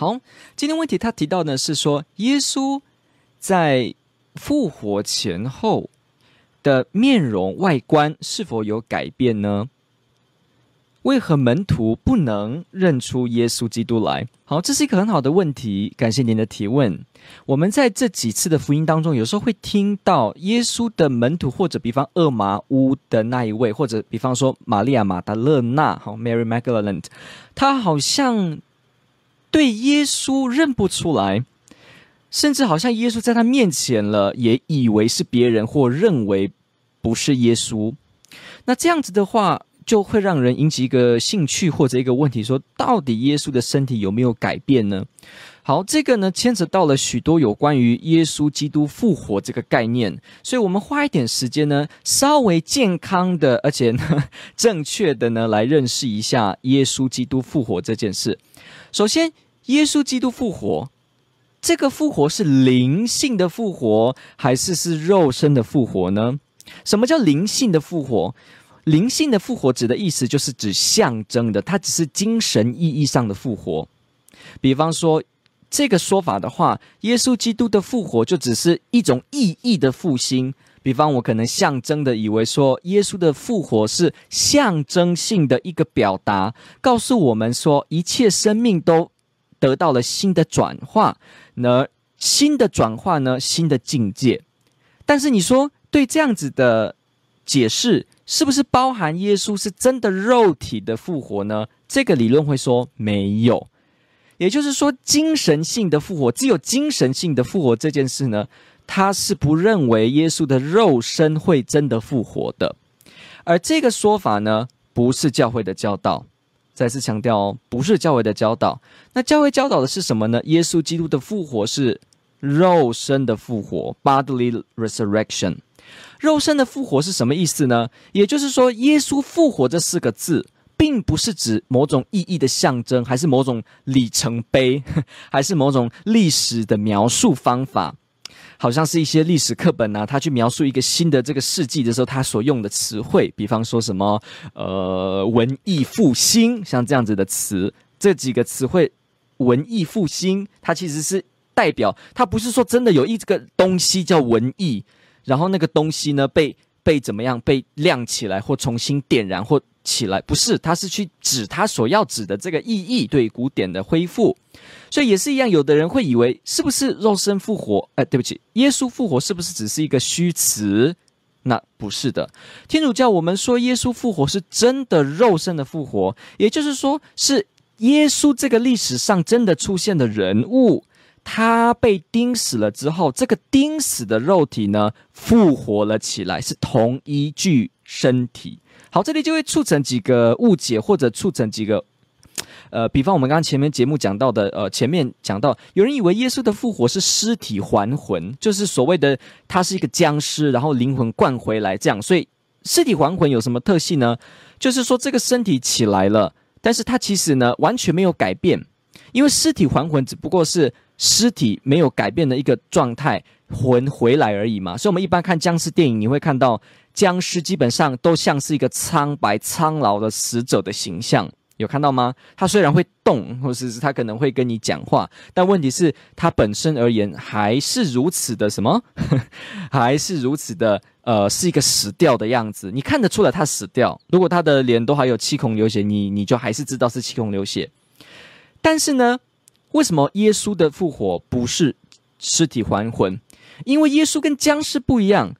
好，今天问题他提到呢是说，耶稣在复活前后的面容外观是否有改变呢？为何门徒不能认出耶稣基督来？好，这是一个很好的问题，感谢您的提问。我们在这几次的福音当中，有时候会听到耶稣的门徒，或者比方厄玛乌的那一位，或者比方说玛利亚马达勒纳，好，Mary Magdalene，他好像。对耶稣认不出来，甚至好像耶稣在他面前了，也以为是别人，或认为不是耶稣。那这样子的话，就会让人引起一个兴趣或者一个问题：说，到底耶稣的身体有没有改变呢？好，这个呢牵扯到了许多有关于耶稣基督复活这个概念，所以我们花一点时间呢，稍微健康的而且呢 正确的呢来认识一下耶稣基督复活这件事。首先，耶稣基督复活，这个复活是灵性的复活，还是是肉身的复活呢？什么叫灵性的复活？灵性的复活指的意思就是指象征的，它只是精神意义上的复活。比方说，这个说法的话，耶稣基督的复活就只是一种意义的复兴。比方，我可能象征的以为说，耶稣的复活是象征性的一个表达，告诉我们说，一切生命都得到了新的转化，那新的转化呢，新的境界。但是你说，对这样子的解释，是不是包含耶稣是真的肉体的复活呢？这个理论会说没有，也就是说，精神性的复活，只有精神性的复活这件事呢，他是不认为耶稣的肉身会真的复活的。而这个说法呢，不是教会的教导。再次强调哦，不是教会的教导。那教会教导的是什么呢？耶稣基督的复活是肉身的复活 （bodily resurrection）。肉身的复活是什么意思呢？也就是说，耶稣复活这四个字，并不是指某种意义的象征，还是某种里程碑，还是某种历史的描述方法。好像是一些历史课本啊，他去描述一个新的这个世纪的时候，他所用的词汇，比方说什么呃文艺复兴，像这样子的词，这几个词汇，文艺复兴，它其实是代表，它不是说真的有一个东西叫文艺，然后那个东西呢被被怎么样被亮起来或重新点燃或。起来不是，他是去指他所要指的这个意义，对古典的恢复，所以也是一样。有的人会以为是不是肉身复活？哎，对不起，耶稣复活是不是只是一个虚词？那不是的。天主教我们说耶稣复活是真的肉身的复活，也就是说是耶稣这个历史上真的出现的人物，他被钉死了之后，这个钉死的肉体呢复活了起来，是同一具身体。好，这里就会促成几个误解，或者促成几个，呃，比方我们刚刚前面节目讲到的，呃，前面讲到有人以为耶稣的复活是尸体还魂，就是所谓的他是一个僵尸，然后灵魂灌回来这样。所以尸体还魂有什么特性呢？就是说这个身体起来了，但是它其实呢完全没有改变，因为尸体还魂只不过是尸体没有改变的一个状态，魂回来而已嘛。所以我们一般看僵尸电影，你会看到。僵尸基本上都像是一个苍白苍老的死者的形象，有看到吗？他虽然会动，或者是他可能会跟你讲话，但问题是，他本身而言还是如此的什么？还是如此的呃，是一个死掉的样子。你看得出来他死掉。如果他的脸都还有七孔流血，你你就还是知道是七孔流血。但是呢，为什么耶稣的复活不是尸体还魂？因为耶稣跟僵尸不一样。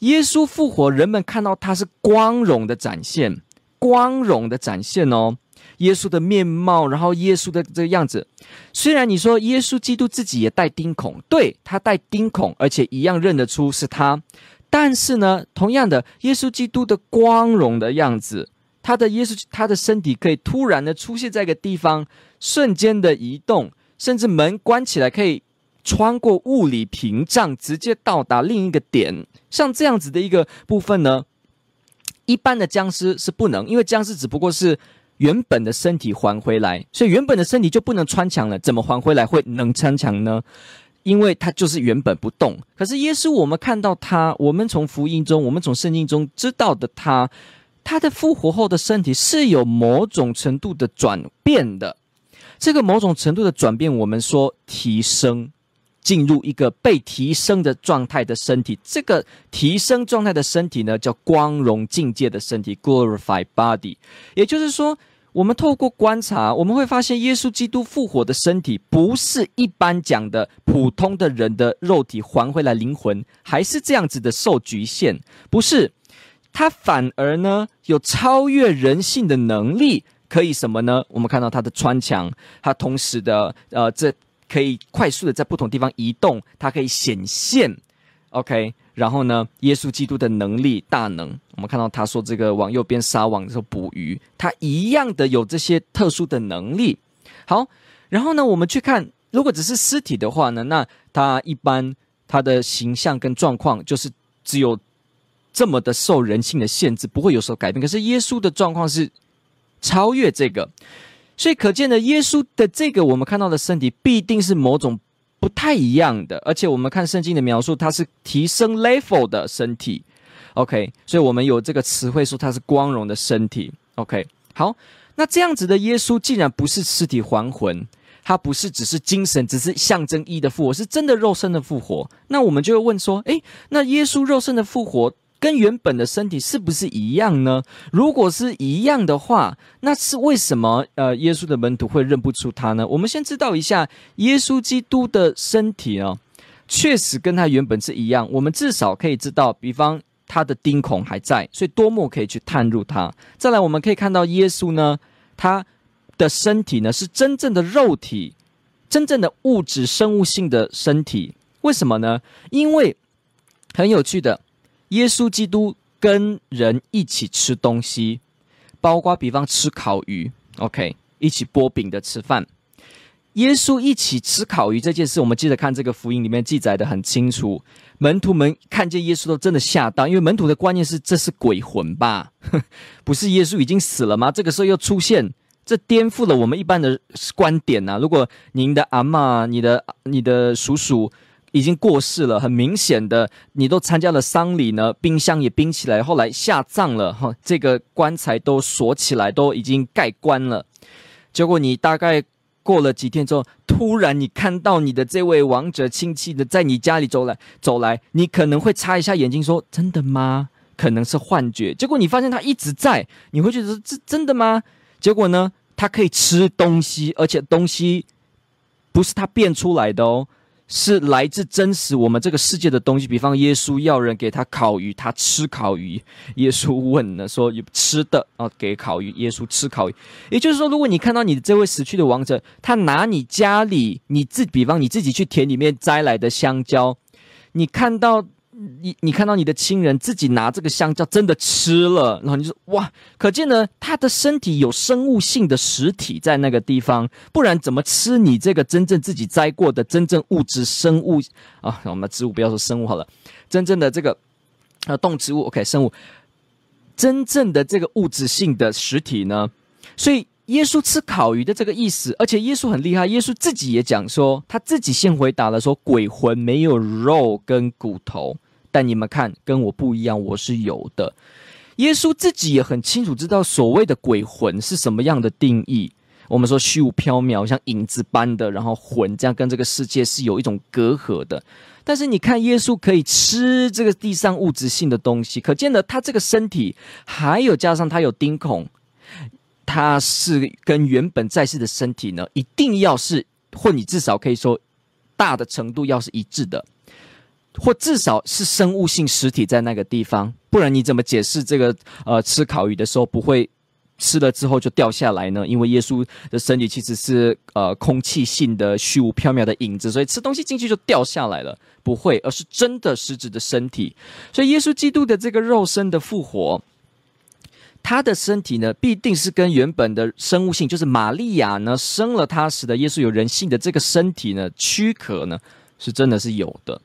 耶稣复活，人们看到他是光荣的展现，光荣的展现哦。耶稣的面貌，然后耶稣的这个样子。虽然你说耶稣基督自己也带钉孔，对，他带钉孔，而且一样认得出是他。但是呢，同样的，耶稣基督的光荣的样子，他的耶稣，他的身体可以突然的出现在一个地方，瞬间的移动，甚至门关起来可以。穿过物理屏障，直接到达另一个点。像这样子的一个部分呢，一般的僵尸是不能，因为僵尸只不过是原本的身体还回来，所以原本的身体就不能穿墙了。怎么还回来会能穿墙呢？因为他就是原本不动。可是耶稣，我们看到他，我们从福音中，我们从圣经中知道的他，他的复活后的身体是有某种程度的转变的。这个某种程度的转变，我们说提升。进入一个被提升的状态的身体，这个提升状态的身体呢，叫光荣境界的身体 （glorified body）。也就是说，我们透过观察，我们会发现，耶稣基督复活的身体不是一般讲的普通的人的肉体还回来，灵魂还是这样子的受局限，不是，他反而呢有超越人性的能力，可以什么呢？我们看到他的穿墙，他同时的呃这。可以快速的在不同地方移动，它可以显现，OK。然后呢，耶稣基督的能力大能，我们看到他说这个往右边撒网的时候捕鱼，他一样的有这些特殊的能力。好，然后呢，我们去看，如果只是尸体的话呢，那他一般他的形象跟状况就是只有这么的受人性的限制，不会有所改变。可是耶稣的状况是超越这个。所以可见的，耶稣的这个我们看到的身体必定是某种不太一样的，而且我们看圣经的描述，它是提升 level 的身体。OK，所以我们有这个词汇说它是光荣的身体。OK，好，那这样子的耶稣既然不是尸体还魂，他不是只是精神，只是象征意义的复活，是真的肉身的复活，那我们就会问说，诶，那耶稣肉身的复活，跟原本的身体是不是一样呢？如果是一样的话，那是为什么？呃，耶稣的门徒会认不出他呢？我们先知道一下，耶稣基督的身体呢，确实跟他原本是一样。我们至少可以知道，比方他的钉孔还在，所以多么可以去探入他。再来，我们可以看到耶稣呢，他的身体呢是真正的肉体，真正的物质生物性的身体。为什么呢？因为很有趣的。耶稣基督跟人一起吃东西，包括比方吃烤鱼，OK，一起剥饼的吃饭。耶稣一起吃烤鱼这件事，我们记得看这个福音里面记载的很清楚。门徒们看见耶稣都真的吓到，因为门徒的观念是这是鬼魂吧？不是耶稣已经死了吗？这个时候又出现，这颠覆了我们一般的观点呐、啊。如果您的阿嬷、你的、你的叔叔。已经过世了，很明显的，你都参加了丧礼呢，冰箱也冰起来，后来下葬了，哈，这个棺材都锁起来，都已经盖棺了。结果你大概过了几天之后，突然你看到你的这位亡者亲戚的在你家里走来走来，你可能会擦一下眼睛说：“真的吗？可能是幻觉。”结果你发现他一直在，你会觉得这真的吗？结果呢，他可以吃东西，而且东西不是他变出来的哦。是来自真实我们这个世界的东西，比方耶稣要人给他烤鱼，他吃烤鱼。耶稣问了说：“有吃的啊？”给烤鱼，耶稣吃烤鱼。也就是说，如果你看到你的这位死去的王者，他拿你家里你自，比方你自己去田里面摘来的香蕉，你看到。你你看到你的亲人自己拿这个香蕉真的吃了，然后你就说哇，可见呢，他的身体有生物性的实体在那个地方，不然怎么吃你这个真正自己摘过的真正物质生物啊？我们植物不要说生物好了，真正的这个呃动植物 OK 生物，真正的这个物质性的实体呢？所以耶稣吃烤鱼的这个意思，而且耶稣很厉害，耶稣自己也讲说，他自己先回答了说，鬼魂没有肉跟骨头。但你们看，跟我不一样，我是有的。耶稣自己也很清楚知道所谓的鬼魂是什么样的定义。我们说虚无缥缈，像影子般的，然后魂这样跟这个世界是有一种隔阂的。但是你看，耶稣可以吃这个地上物质性的东西，可见的他这个身体，还有加上他有钉孔，他是跟原本在世的身体呢，一定要是，或你至少可以说大的程度要是一致的。或至少是生物性实体在那个地方，不然你怎么解释这个呃吃烤鱼的时候不会吃了之后就掉下来呢？因为耶稣的身体其实是呃空气性的虚无缥缈的影子，所以吃东西进去就掉下来了，不会，而是真的实质的身体。所以耶稣基督的这个肉身的复活，他的身体呢必定是跟原本的生物性，就是玛利亚呢生了他时的耶稣有人性的这个身体呢躯壳呢。是真的是有的。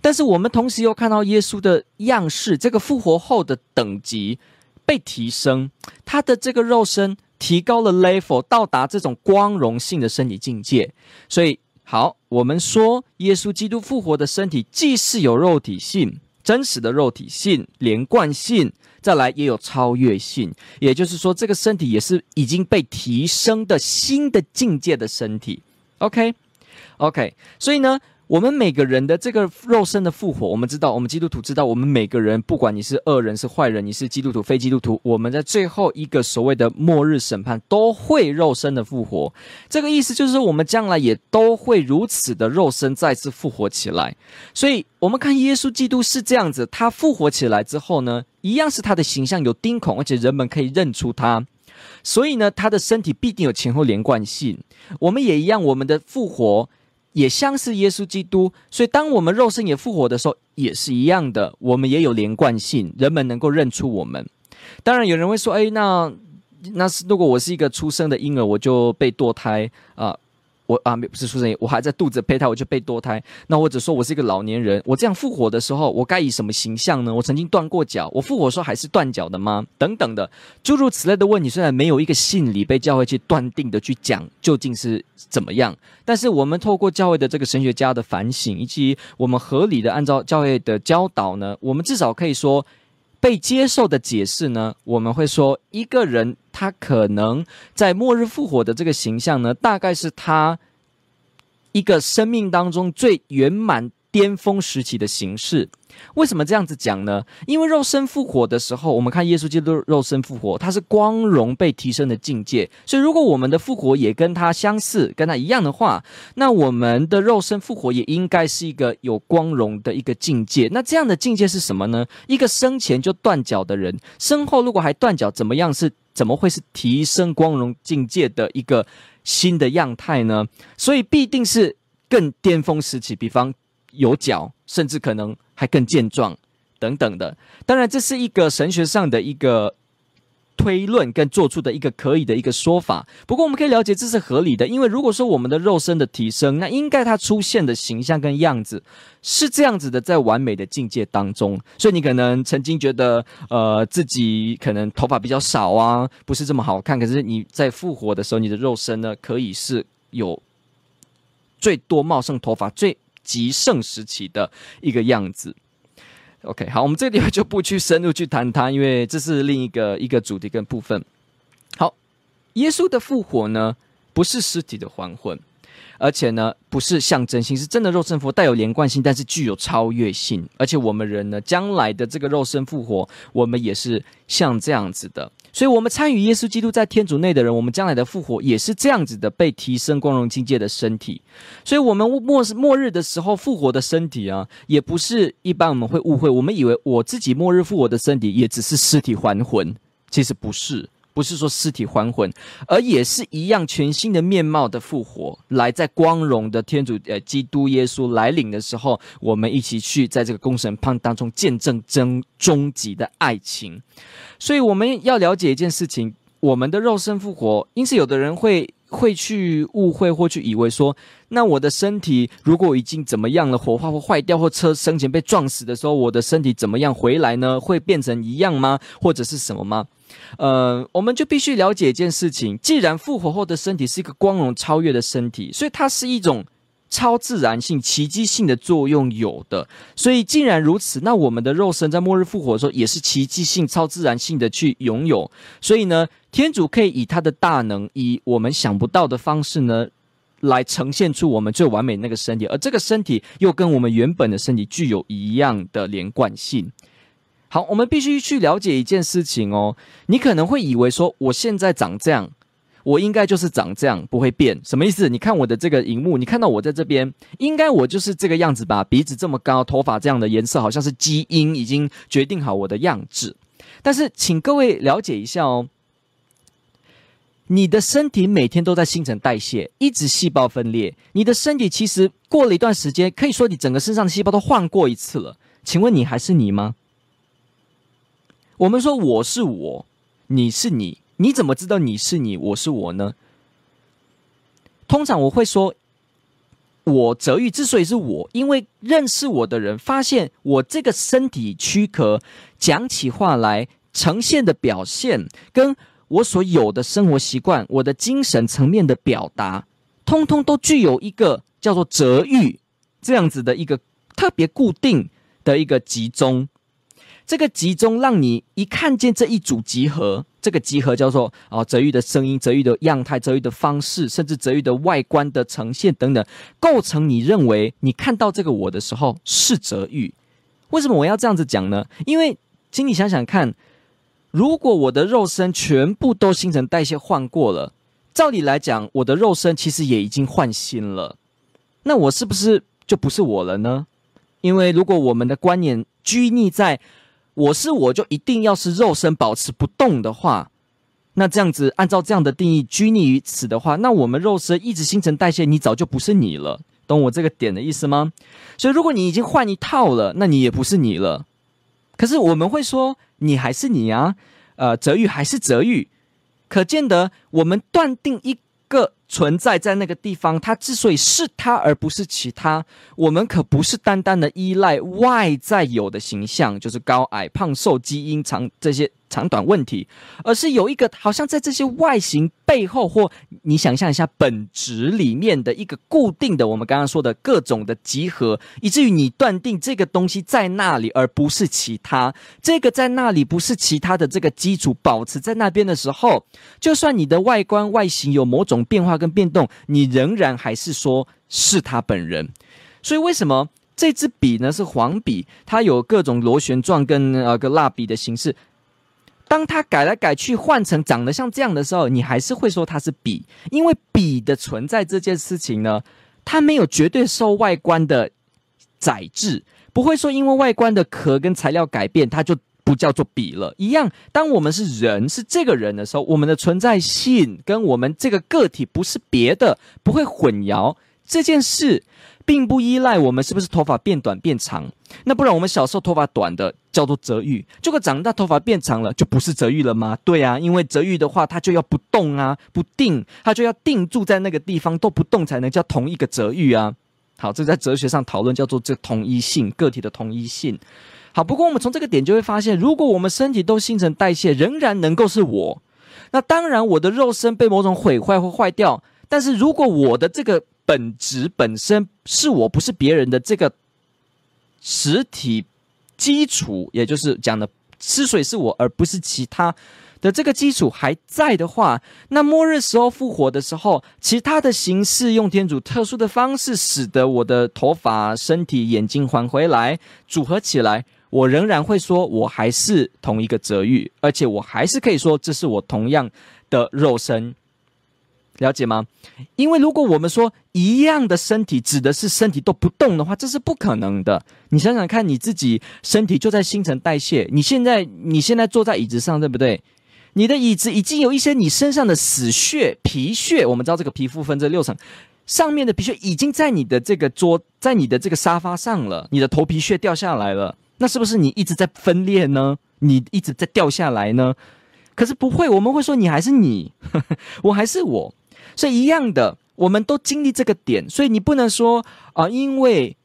但是我们同时又看到耶稣的样式，这个复活后的等级被提升，他的这个肉身提高了 level，到达这种光荣性的身体境界。所以，好，我们说耶稣基督复活的身体，既是有肉体性，真实的肉体性、连贯性，再来也有超越性，也就是说，这个身体也是已经被提升的新的境界的身体。OK，OK，、所以呢。我们每个人的这个肉身的复活，我们知道，我们基督徒知道，我们每个人，不管你是恶人是坏人，你是基督徒非基督徒，我们在最后一个所谓的末日审判都会肉身的复活。这个意思就是说，我们将来也都会如此的肉身再次复活起来。所以，我们看耶稣基督是这样子，他复活起来之后呢，一样是他的形象有钉孔，而且人们可以认出他。所以呢，他的身体必定有前后连贯性。我们也一样，我们的复活。也像是耶稣基督，所以当我们肉身也复活的时候，也是一样的，我们也有连贯性，人们能够认出我们。当然，有人会说：“哎，那那是如果我是一个出生的婴儿，我就被堕胎啊。”我啊，不是出生，我还在肚子胚胎，我就被堕胎。那或者说我是一个老年人，我这样复活的时候，我该以什么形象呢？我曾经断过脚，我复活的时候还是断脚的吗？等等的，诸如此类的问题，虽然没有一个信理被教会去断定的去讲究竟是怎么样，但是我们透过教会的这个神学家的反省，以及我们合理的按照教会的教导呢，我们至少可以说。被接受的解释呢，我们会说，一个人他可能在末日复活的这个形象呢，大概是他一个生命当中最圆满。巅峰时期的形式，为什么这样子讲呢？因为肉身复活的时候，我们看耶稣基督肉身复活，它是光荣被提升的境界。所以，如果我们的复活也跟他相似，跟他一样的话，那我们的肉身复活也应该是一个有光荣的一个境界。那这样的境界是什么呢？一个生前就断脚的人，身后如果还断脚，怎么样是？怎么会是提升光荣境界的一个新的样态呢？所以，必定是更巅峰时期，比方。有脚，甚至可能还更健壮，等等的。当然，这是一个神学上的一个推论跟做出的一个可以的一个说法。不过，我们可以了解这是合理的，因为如果说我们的肉身的提升，那应该它出现的形象跟样子是这样子的，在完美的境界当中。所以，你可能曾经觉得，呃，自己可能头发比较少啊，不是这么好看。可是你在复活的时候，你的肉身呢，可以是有最多茂盛头发最。极盛时期的一个样子。OK，好，我们这个地方就不去深入去谈它，因为这是另一个一个主题跟部分。好，耶稣的复活呢，不是尸体的还魂。而且呢，不是象征性，是真的肉身复活，带有连贯性，但是具有超越性。而且我们人呢，将来的这个肉身复活，我们也是像这样子的。所以，我们参与耶稣基督在天主内的人，我们将来的复活也是这样子的，被提升光荣境界的身体。所以，我们末末日的时候复活的身体啊，也不是一般我们会误会，我们以为我自己末日复活的身体也只是尸体还魂，其实不是。不是说尸体还魂，而也是一样全新的面貌的复活，来在光荣的天主呃基督耶稣来临的时候，我们一起去在这个公审判当中见证真终极的爱情。所以我们要了解一件事情：我们的肉身复活。因此，有的人会会去误会或去以为说，那我的身体如果已经怎么样了，火化或坏掉，或车生前被撞死的时候，我的身体怎么样回来呢？会变成一样吗？或者是什么吗？呃，我们就必须了解一件事情：既然复活后的身体是一个光荣超越的身体，所以它是一种超自然性、奇迹性的作用有的。所以既然如此，那我们的肉身在末日复活的时候也是奇迹性、超自然性的去拥有。所以呢，天主可以以他的大能，以我们想不到的方式呢，来呈现出我们最完美那个身体，而这个身体又跟我们原本的身体具有一样的连贯性。好，我们必须去了解一件事情哦。你可能会以为说，我现在长这样，我应该就是长这样，不会变。什么意思？你看我的这个荧幕，你看到我在这边，应该我就是这个样子吧？鼻子这么高，头发这样的颜色，好像是基因已经决定好我的样子。但是，请各位了解一下哦，你的身体每天都在新陈代谢，一直细胞分裂。你的身体其实过了一段时间，可以说你整个身上的细胞都换过一次了。请问你还是你吗？我们说我是我，你是你，你怎么知道你是你，我是我呢？通常我会说，我泽玉之所以是我，因为认识我的人发现我这个身体躯壳讲起话来呈现的表现，跟我所有的生活习惯、我的精神层面的表达，通通都具有一个叫做泽玉这样子的一个特别固定的一个集中。这个集中让你一看见这一组集合，这个集合叫做啊，泽玉的声音、泽玉的样态、泽玉的方式，甚至泽玉的外观的呈现等等，构成你认为你看到这个我的时候是泽玉。为什么我要这样子讲呢？因为请你想想看，如果我的肉身全部都新陈代谢换过了，照理来讲，我的肉身其实也已经换新了，那我是不是就不是我了呢？因为如果我们的观念拘泥在我是我就一定要是肉身保持不动的话，那这样子按照这样的定义拘泥于此的话，那我们肉身一直新陈代谢，你早就不是你了，懂我这个点的意思吗？所以如果你已经换一套了，那你也不是你了。可是我们会说你还是你啊，呃，泽玉还是泽玉，可见得我们断定一。存在在那个地方，它之所以是它而不是其他，我们可不是单单的依赖外在有的形象，就是高矮胖瘦、基因长这些长短问题，而是有一个好像在这些外形背后，或你想象一下本质里面的一个固定的，我们刚刚说的各种的集合，以至于你断定这个东西在那里，而不是其他。这个在那里不是其他的这个基础保持在那边的时候，就算你的外观外形有某种变化跟变动，你仍然还是说是他本人。所以为什么这支笔呢？是黄笔，它有各种螺旋状跟呃个蜡笔的形式。当它改来改去换成长得像这样的时候，你还是会说它是笔，因为笔的存在这件事情呢，它没有绝对受外观的宰制，不会说因为外观的壳跟材料改变，它就不叫做笔了。一样，当我们是人，是这个人的时候，我们的存在性跟我们这个个体不是别的，不会混淆这件事。并不依赖我们是不是头发变短变长，那不然我们小时候头发短的叫做泽玉，结果长大头发变长了就不是泽玉了吗？对啊，因为泽玉的话，它就要不动啊，不定，它就要定住在那个地方都不动才能叫同一个泽玉啊。好，这在哲学上讨论叫做这同一性，个体的同一性。好，不过我们从这个点就会发现，如果我们身体都新陈代谢，仍然能够是我，那当然我的肉身被某种毁坏或坏掉，但是如果我的这个。本质本身是我不是别人的这个实体基础，也就是讲的之所以是我而不是其他的这个基础还在的话，那末日时候复活的时候，其他的形式用天主特殊的方式，使得我的头发、身体、眼睛还回来组合起来，我仍然会说我还是同一个泽玉，而且我还是可以说这是我同样的肉身。了解吗？因为如果我们说一样的身体指的是身体都不动的话，这是不可能的。你想想看，你自己身体就在新陈代谢。你现在你现在坐在椅子上，对不对？你的椅子已经有一些你身上的死屑、皮屑。我们知道这个皮肤分这六层，上面的皮屑已经在你的这个桌，在你的这个沙发上了。你的头皮屑掉下来了，那是不是你一直在分裂呢？你一直在掉下来呢？可是不会，我们会说你还是你，呵呵，我还是我。所以一样的，我们都经历这个点，所以你不能说啊、因为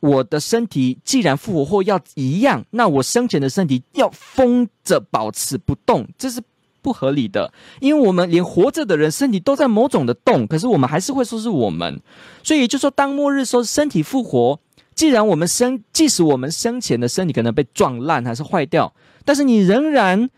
我的身体既然复活或要一样，那我生前的身体要封着保持不动，这是不合理的。因为我们连活着的人身体都在某种的动，可是我们还是会说是我们。所以也就说，当末日说身体复活，既然我们生，即使我们生前的身体可能被撞烂还是坏掉，但是你仍然。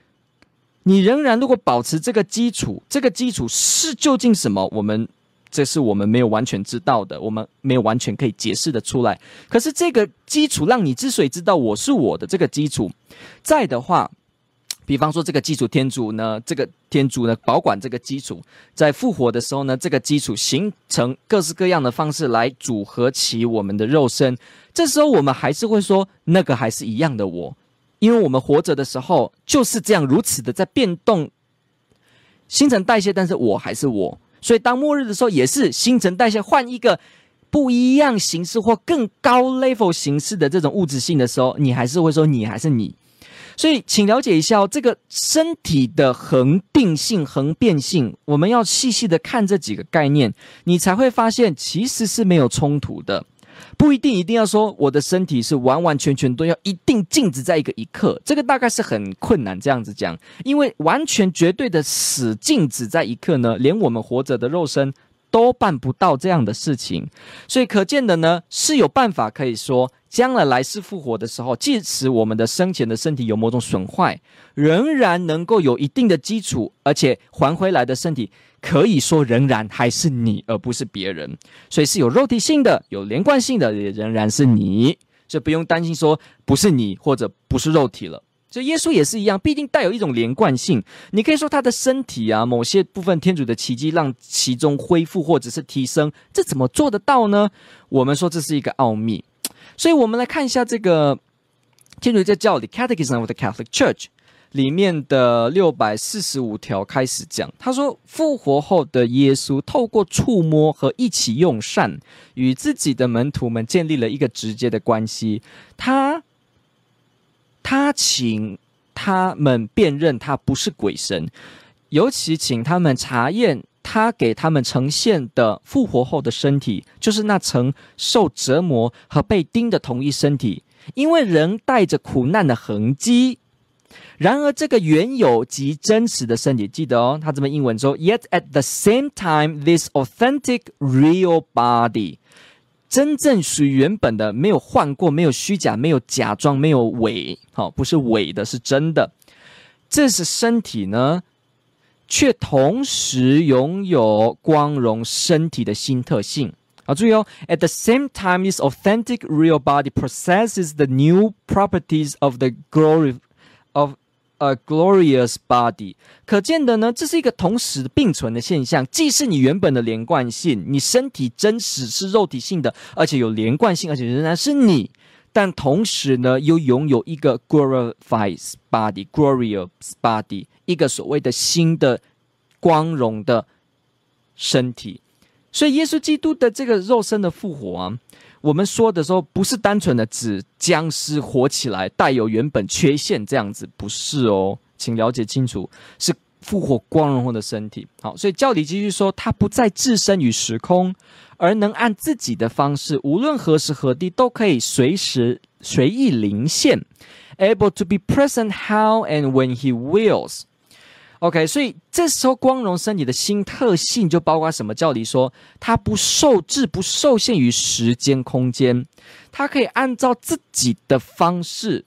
你仍然如果保持这个基础，这个基础是究竟什么？我们这是我们没有完全知道的，我们没有完全可以解释的出来。可是这个基础让你之所以知道我是我的这个基础在的话，比方说这个基础天主呢，这个天主呢保管这个基础，在复活的时候呢，这个基础形成各式各样的方式来组合起我们的肉身。这时候我们还是会说，那个还是一样的我。因为我们活着的时候就是这样如此的在变动，新陈代谢，但是我还是我，所以当末日的时候也是新陈代谢换一个不一样形式或更高 level 形式的这种物质性的时候，你还是会说你还是你。所以，请了解一下哦，这个身体的恒定性、恒变性，我们要细细的看这几个概念，你才会发现其实是没有冲突的。不一定一定要说我的身体是完完全全都要一定静止在一个一刻，这个大概是很困难这样子讲，因为完全绝对的死静止在一刻呢，连我们活着的肉身都办不到这样的事情，所以可见的呢是有办法可以说。将来来世复活的时候，即使我们的生前的身体有某种损坏，仍然能够有一定的基础，而且还回来的身体，可以说仍然还是你，而不是别人。所以是有肉体性的，有连贯性的，也仍然是你，所以不用担心说不是你或者不是肉体了。所以耶稣也是一样，必定带有一种连贯性。你可以说他的身体啊，某些部分天主的奇迹让其中恢复或者是提升，这怎么做得到呢？我们说这是一个奥秘。所以，我们来看一下这个天主教教理《Catechism of the Catholic Church》里面的六百四十五条开始讲。他说，复活后的耶稣透过触摸和一起用膳，与自己的门徒们建立了一个直接的关系。他他请他们辨认他不是鬼神，尤其请他们查验。他给他们呈现的复活后的身体，就是那曾受折磨和被钉的同一身体，因为人带着苦难的痕迹。然而，这个原有及真实的身体，记得哦，他这么英文说：Yet at the same time, this authentic real body，真正属于原本的，没有换过，没有虚假，没有假装，没有伪，好，不是伪的，是真的。这是身体呢？却同时拥有光荣身体的新特性。好，注意哦，at the same time, this authentic real body possesses the new properties of the glory of a glorious body。可见的呢，这是一个同时并存的现象，既是你原本的连贯性，你身体真实是肉体性的，而且有连贯性，而且仍然是你。但同时呢，又拥有一个 glorified body，glorious body，一个所谓的新的光荣的身体。所以，耶稣基督的这个肉身的复活啊，我们说的时候，不是单纯的指僵尸活起来，带有原本缺陷这样子，不是哦，请了解清楚，是复活光荣后的身体。好，所以教理继续说，他不再置身于时空。而能按自己的方式，无论何时何地都可以随时随意临现，able to be present how and when he wills。OK，所以这时候光荣身体的新特性就包括什么？叫？你说，它不受制，不受限于时间空间，它可以按照自己的方式、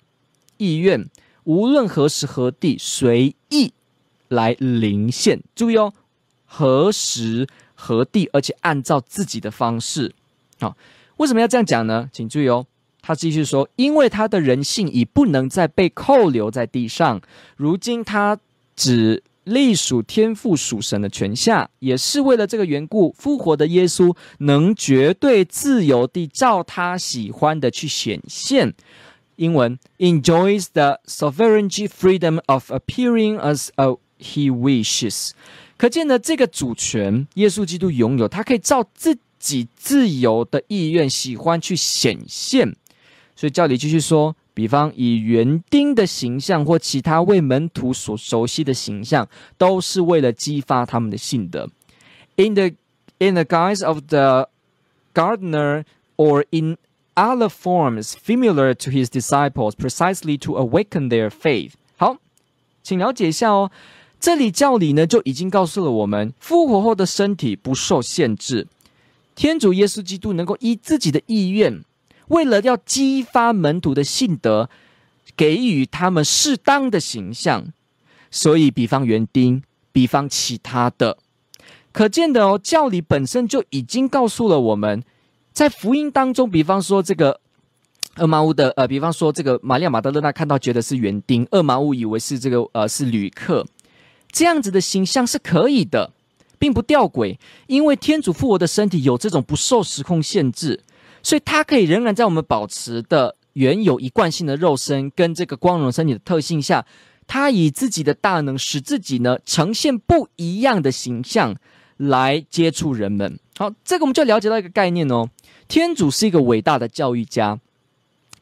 意愿，无论何时何地随意来临现。注意哦，何时？何地，而且按照自己的方式，好，为什么要这样讲呢？请注意哦，他继续说，因为他的人性已不能再被扣留在地上，如今他只隶属天父属神的权下，也是为了这个缘故，复活的耶稣能绝对自由地照他喜欢的去显现。英文 enjoys the sovereignty freedom of appearing as a he wishes。可见呢，这个主权，耶稣基督拥有，他可以照自己自由的意愿、喜欢去显现。所以教理继续说，比方以园丁的形象或其他为门徒所熟悉的形象，都是为了激发他们的信德。In the in the guise of the gardener or in other forms familiar to his disciples, precisely to awaken their faith。好，请了解一下哦。这里教理呢，就已经告诉了我们，复活后的身体不受限制，天主耶稣基督能够依自己的意愿，为了要激发门徒的信德，给予他们适当的形象，所以比方园丁，比方其他的，可见的哦，教理本身就已经告诉了我们，在福音当中，比方说这个厄玛乌的，呃，比方说这个玛利亚玛德勒纳看到觉得是园丁，厄玛乌以为是这个，呃，是旅客。这样子的形象是可以的，并不吊诡，因为天主复活的身体有这种不受时空限制，所以它可以仍然在我们保持的原有一贯性的肉身跟这个光荣身体的特性下，它以自己的大能使自己呢呈现不一样的形象来接触人们。好，这个我们就了解到一个概念哦，天主是一个伟大的教育家，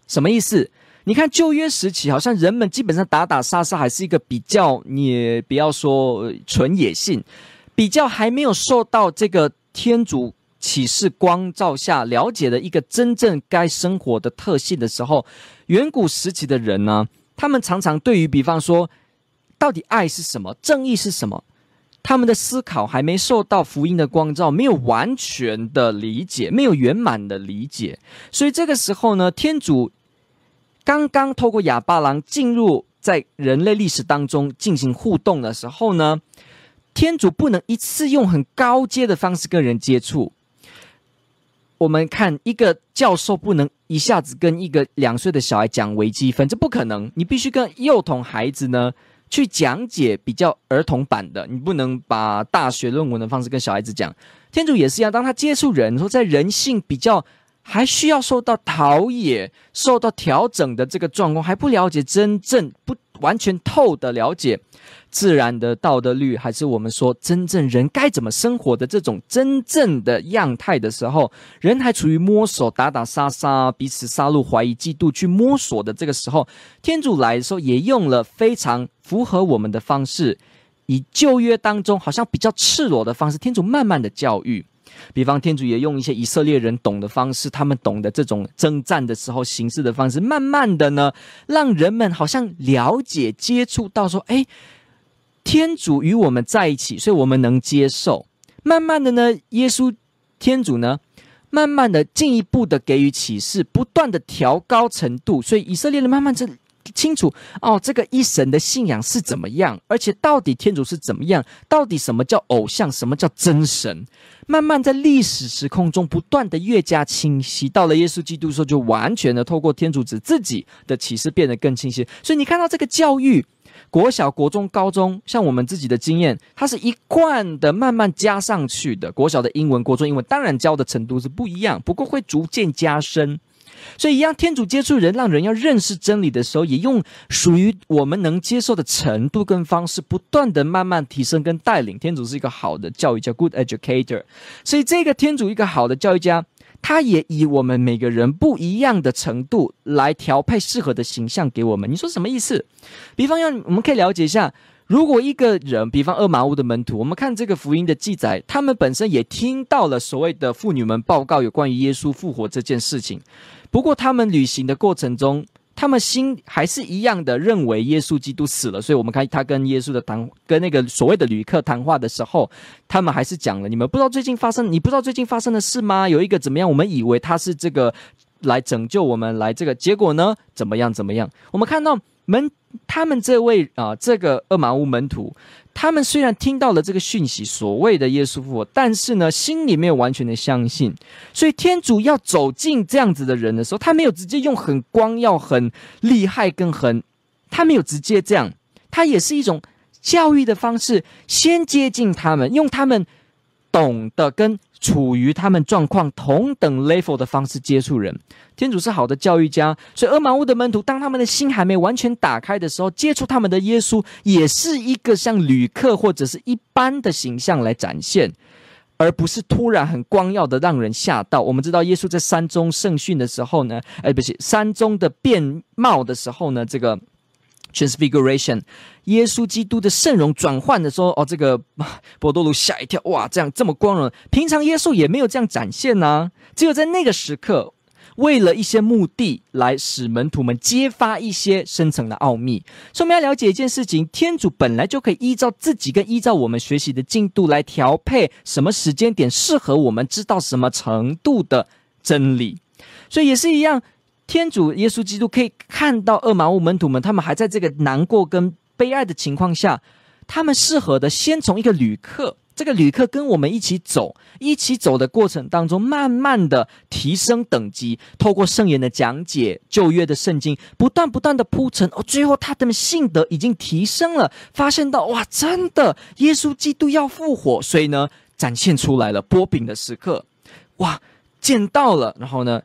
什么意思？你看旧约时期，好像人们基本上打打杀杀，还是一个比较，你不要说纯野性，比较还没有受到这个天主启示光照下了解的一个真正该生活的特性的时候，远古时期的人呢，他们常常对于比方说，到底爱是什么，正义是什么，他们的思考还没受到福音的光照，没有完全的理解，没有圆满的理解，所以这个时候呢，天主。刚刚透过亚巴郎进入在人类历史当中进行互动的时候呢，天主不能一次用很高阶的方式跟人接触。我们看一个教授不能一下子跟一个两岁的小孩讲微积分，这不可能。你必须跟幼童孩子呢去讲解比较儿童版的，你不能把大学论文的方式跟小孩子讲。天主也是一样，当他接触人，说在人性比较。还需要受到陶冶、受到调整的这个状况，还不了解真正不完全透的了解自然的道德律，还是我们说真正人该怎么生活的这种真正的样态的时候，人还处于摸索、打打杀杀、彼此杀戮、怀疑、嫉妒去摸索的这个时候，天主来的时候也用了非常符合我们的方式，以旧约当中好像比较赤裸的方式，天主慢慢的教育。比方天主也用一些以色列人懂的方式，他们懂得这种征战的时候形式的方式，慢慢的呢，让人们好像了解、接触到说，哎，天主与我们在一起，所以我们能接受。慢慢的呢，耶稣天主呢，慢慢的进一步的给予启示，不断的调高程度，所以以色列人慢慢这。清楚哦，这个一神的信仰是怎么样？而且到底天主是怎么样？到底什么叫偶像？什么叫真神？慢慢在历史时空中不断的越加清晰。到了耶稣基督时候，就完全的透过天主子自己的启示变得更清晰。所以你看到这个教育，国小、国中、高中，像我们自己的经验，它是一贯的慢慢加上去的。国小的英文、国中英文，当然教的程度是不一样，不过会逐渐加深。所以，一样，天主接触人，让人要认识真理的时候，也用属于我们能接受的程度跟方式，不断的慢慢提升跟带领。天主是一个好的教育家，good educator。所以，这个天主一个好的教育家，他也以我们每个人不一样的程度来调配适合的形象给我们。你说什么意思？比方要我们可以了解一下，如果一个人，比方厄马乌的门徒，我们看这个福音的记载，他们本身也听到了所谓的妇女们报告有关于耶稣复活这件事情。不过，他们旅行的过程中，他们心还是一样的认为耶稣基督死了。所以，我们看他跟耶稣的谈，跟那个所谓的旅客谈话的时候，他们还是讲了：你们不知道最近发生，你不知道最近发生的事吗？有一个怎么样？我们以为他是这个来拯救我们，来这个结果呢？怎么样？怎么样？我们看到门，他们这位啊、呃，这个厄玛乌门徒。他们虽然听到了这个讯息，所谓的耶稣复活，但是呢，心里没有完全的相信。所以天主要走进这样子的人的时候，他没有直接用很光耀、很厉害、跟很，他没有直接这样，他也是一种教育的方式，先接近他们，用他们懂得跟。处于他们状况同等 level 的方式接触人，天主是好的教育家，所以厄玛乌的门徒当他们的心还没完全打开的时候，接触他们的耶稣也是一个像旅客或者是一般的形象来展现，而不是突然很光耀的让人吓到。我们知道耶稣在山中圣训的时候呢，哎，不是山中的变貌的时候呢，这个。Transfiguration，耶稣基督的圣容转换的时候，哦，这个 伯多禄吓一跳，哇，这样这么光荣，平常耶稣也没有这样展现呢、只有在那个时刻，为了一些目的来使门徒们揭发一些深层的奥秘。所以我们要了解一件事情：天主本来就可以依照自己跟依照我们学习的进度来调配什么时间点适合我们知道什么程度的真理，所以也是一样。天主耶稣基督可以看到厄玛乌门徒们，他们还在这个难过跟悲哀的情况下，他们适合的先从一个旅客，这个旅客跟我们一起走，一起走的过程当中，慢慢的提升等级，透过圣言的讲解、旧约的圣经，不断不断的铺陈，哦，最后他的信德已经提升了，发现到哇，真的耶稣基督要复活，所以呢，展现出来了波饼的时刻，哇，见到了，然后呢，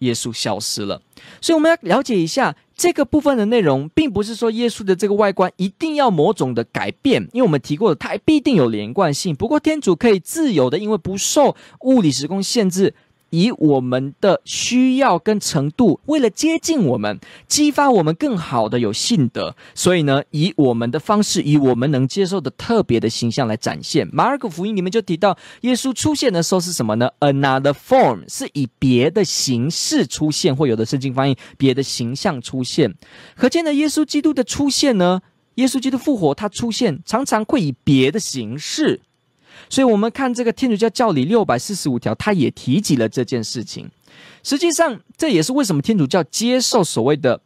耶稣消失了，所以我们要了解一下这个部分的内容，并不是说耶稣的这个外观一定要某种的改变，因为我们提过的，它必定有连贯性。不过天主可以自由的，因为不受物理时空限制，以我们的需要跟程度，为了接近我们，激发我们更好的有信德，所以呢，以我们的方式，以我们能接受的特别的形象来展现。马尔可福音里面就提到，耶稣出现的时候是什么呢？Another form，是以别的形式出现，或有的圣经翻译别的形象出现。可见呢耶稣基督的出现呢，耶稣基督复活，他出现常常会以别的形式。所以，我们看这个天主教教理六百四十五条，他也提及了这件事情。实际上，这也是为什么天主教接受所谓的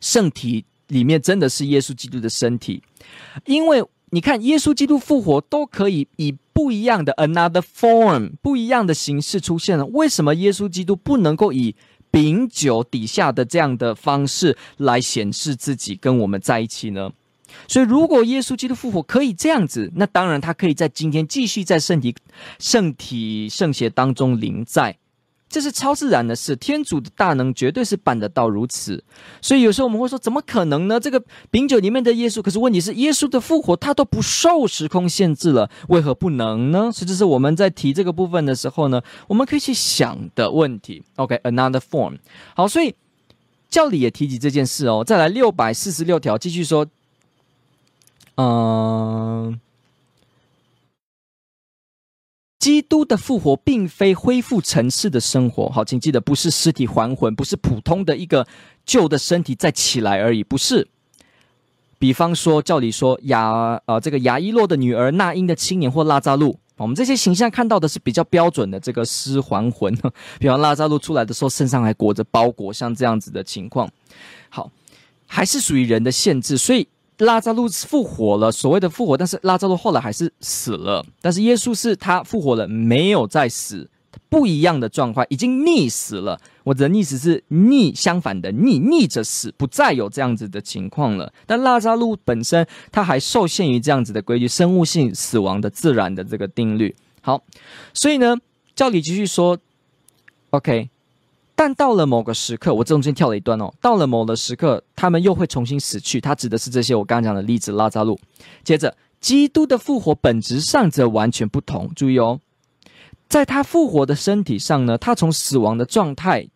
圣体里面真的是耶稣基督的身体，因为你看，耶稣基督复活都可以以不一样的 another form 不一样的形式出现了。为什么耶稣基督不能够以饼酒底下的这样的方式来显示自己跟我们在一起呢？所以，如果耶稣基督复活可以这样子，那当然他可以在今天继续在圣体、圣体、圣血当中临在，这是超自然的事。天主的大能绝对是办得到如此。所以有时候我们会说，怎么可能呢？这个饼酒里面的耶稣，可是问题是，耶稣的复活他都不受时空限制了，为何不能呢？所以这是我们在提这个部分的时候呢，我们可以去想的问题。OK，another form。好，所以教理也提及这件事哦。再来六百四十六条，继续说。嗯，基督的复活并非恢复尘世的生活。好，请记得，不是尸体还魂，不是普通的一个旧的身体再起来而已，不是。比方说，照理说雅呃这个雅伊洛的女儿那因的青年或拉扎路，我们这些形象看到的是比较标准的这个尸还魂。比方拉扎路出来的时候，身上还裹着包裹，像这样子的情况。好，还是属于人的限制，所以。拉扎路复活了，所谓的复活，但是拉扎路后来还是死了。但是耶稣是他复活了，没有再死，不一样的状况，已经逆死了。我的意思是逆，相反的逆，逆着死，不再有这样子的情况了。但拉扎路本身，他还受限于这样子的规矩，生物性死亡的自然的这个定律。好，所以呢，教理继续说，OK。但到了某个时刻，我中间跳了一段哦。到了某个时刻，他们又会重新死去。他指的是这些我刚刚讲的例子，拉扎路。接着，基督的复活本质上则完全不同。注意哦，在他复活的身体上呢，他从死亡的状态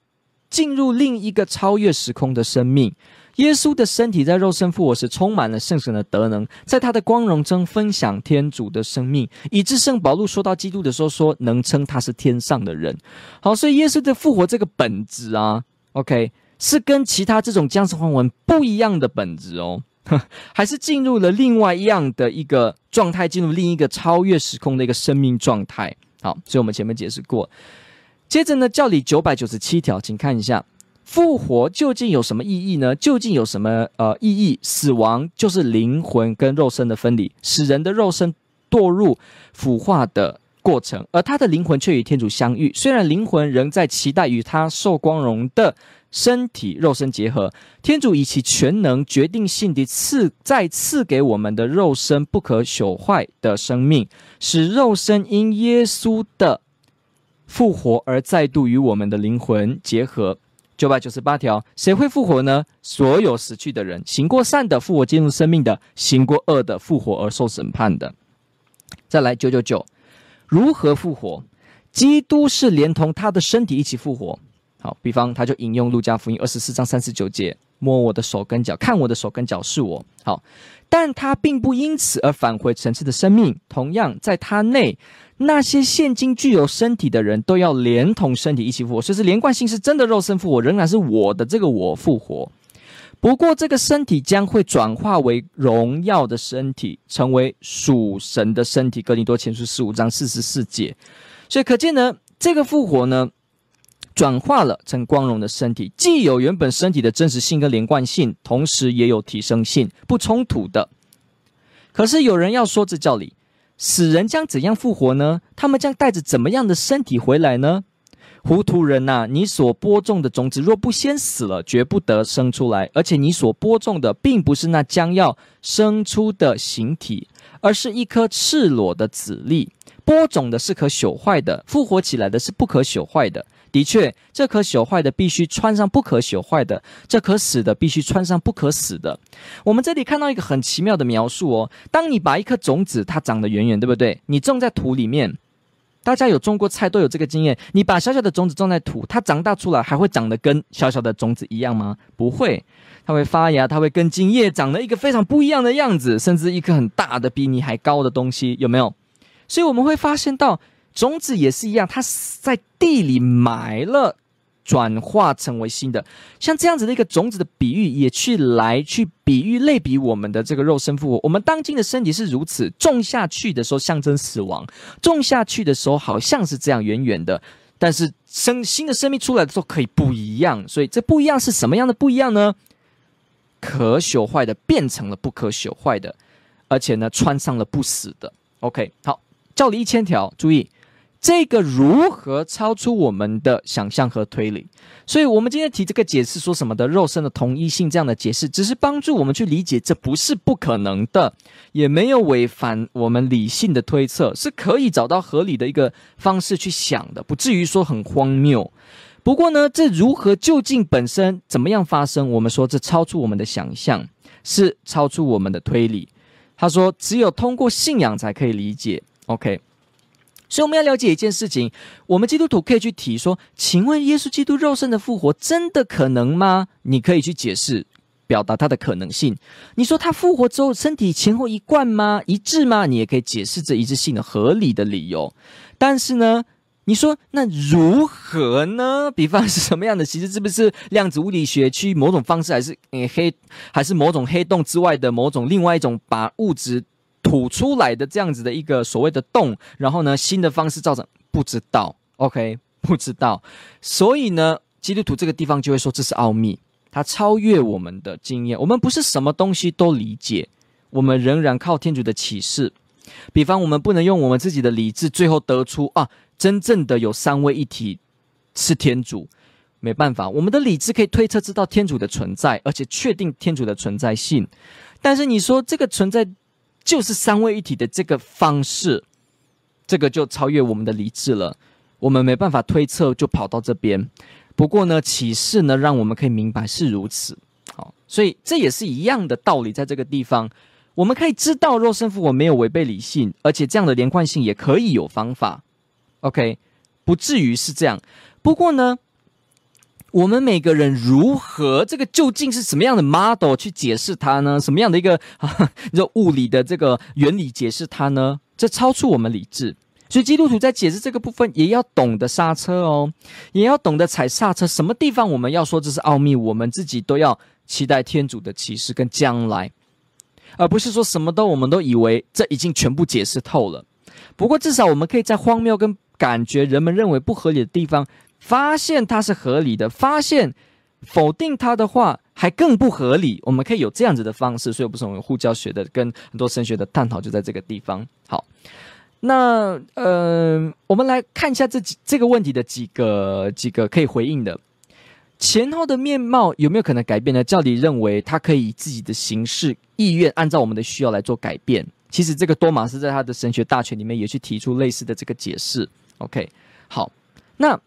进入另一个超越时空的生命。耶稣的身体在肉身复活时，充满了圣神的德能，在他的光荣中分享天主的生命，以致圣保禄说到基督的时候说，能称他是天上的人。好，所以耶稣的复活这个本质啊，OK，是跟其他这种僵尸还魂不一样的本质哦，还是进入了另外一样的一个状态，进入另一个超越时空的一个生命状态。好，所以我们前面解释过。接着呢，教理九百九十七条，请看一下。复活究竟有什么意义呢？究竟有什么呃意义？死亡就是灵魂跟肉身的分离，使人的肉身堕入腐化的过程，而他的灵魂却与天主相遇。虽然灵魂仍在期待与他受光荣的身体肉身结合，天主以其全能决定性地赐再赐给我们的肉身不可朽坏的生命，使肉身因耶稣的复活而再度与我们的灵魂结合。九百九十八条，谁会复活呢？所有死去的人，行过善的复活进入生命的，行过恶的复活而受审判的。再来九九九，如何复活？基督是连同他的身体一起复活。好，比方他就引用路加福音二十四章三十九节：摸我的手跟脚，看我的手跟脚是我。好，但他并不因此而返回尘世的生命，同样在他内。那些现今具有身体的人都要连同身体一起复活，所以是连贯性是真的肉身复活，仍然是我的这个我复活。不过这个身体将会转化为荣耀的身体，成为属神的身体。哥林多前书十五章四十四节。所以可见呢，这个复活呢，转化了成光荣的身体，既有原本身体的真实性跟连贯性，同时也有提升性，不冲突的。可是有人要说这叫理。死人将怎样复活呢？他们将带着怎么样的身体回来呢？糊涂人呐、你所播种的种子若不先死了，绝不得生出来。而且你所播种的，并不是那将要生出的形体，而是一颗赤裸的籽粒。播种的是可朽坏的，复活起来的是不可朽坏的。的确，这可朽坏的必须穿上不可朽坏的；这可死的必须穿上不可死的。我们这里看到一个很奇妙的描述哦。当你把一颗种子，它长得圆圆，对不对？你种在土里面，大家有种过菜都有这个经验。你把小小的种子种在土，它长大出来还会长得跟小小的种子一样吗？不会，它会发芽，它会根茎叶长了一个非常不一样的样子，甚至一颗很大的比你还高的东西，有没有？所以我们会发现到种子也是一样，它在地里埋了。转化成为新的，像这样子的一个种子的比喻，也去来去比喻类比我们的这个肉身复活。我们当今的身体是如此，种下去的时候象征死亡，种下去的时候好像是这样远远的，但是生新的生命出来的时候可以不一样。所以这不一样是什么样的不一样呢？可朽坏的变成了不可朽坏的，而且呢穿上了不死的。OK，好，教理一千条，注意。这个如何超出我们的想象和推理？所以，我们今天提这个解释，说什么的肉身的同一性这样的解释，只是帮助我们去理解，这不是不可能的，也没有违反我们理性的推测，是可以找到合理的一个方式去想的，不至于说很荒谬。不过呢，这如何究竟本身怎么样发生？我们说这超出我们的想象，是超出我们的推理。他说，只有通过信仰才可以理解。OK。所以我们要了解一件事情，我们基督徒可以去提说，请问耶稣基督肉身的复活真的可能吗？你可以去解释，表达它的可能性。你说他复活之后身体前后一贯吗？一致吗？你也可以解释这一致性的合理的理由。但是呢，你说那如何呢？比方是什么样的？其实是不是量子物理学去某种方式，还是嗯黑，还是某种黑洞之外的某种另外一种把物质？吐出来的这样子的一个所谓的洞，然后呢，新的方式造成不知道，OK，不知道，所以呢，基督徒这个地方就会说这是奥秘，它超越我们的经验，我们不是什么东西都理解，我们仍然靠天主的启示。比方，我们不能用我们自己的理智，最后得出啊，真正的有三位一体是天主，没办法，我们的理智可以推测知道天主的存在，而且确定天主的存在性，但是你说这个存在。就是三位一体的这个方式，这个就超越我们的理智了。我们没办法推测，就跑到这边。不过呢，启示呢，让我们可以明白是如此。好，所以这也是一样的道理，在这个地方，我们可以知道肉身复活没有违背理性，而且这样的连贯性也可以有方法。OK，不至于是这样。不过呢。我们每个人如何这个究竟是什么样的 model 去解释它呢？什么样的一个啊，就物理的这个原理解释它呢？这超出我们理智，所以基督徒在解释这个部分也要懂得刹车哦，也要懂得踩刹车。什么地方我们要说这是奥秘，我们自己都要期待天主的启示跟将来，而不是说什么都我们都以为这已经全部解释透了。不过至少我们可以在荒谬跟感觉人们认为不合理的地方。发现它是合理的，发现否定它的话还更不合理。我们可以有这样子的方式，所以不是我们互教学的跟很多神学的探讨就在这个地方。好，那呃，我们来看一下这几这个问题的几个几个可以回应的前后的面貌有没有可能改变呢？教理认为它可以以自己的形式意愿按照我们的需要来做改变。其实这个多玛斯在他的神学大全里面也去提出类似的这个解释。OK，好，那。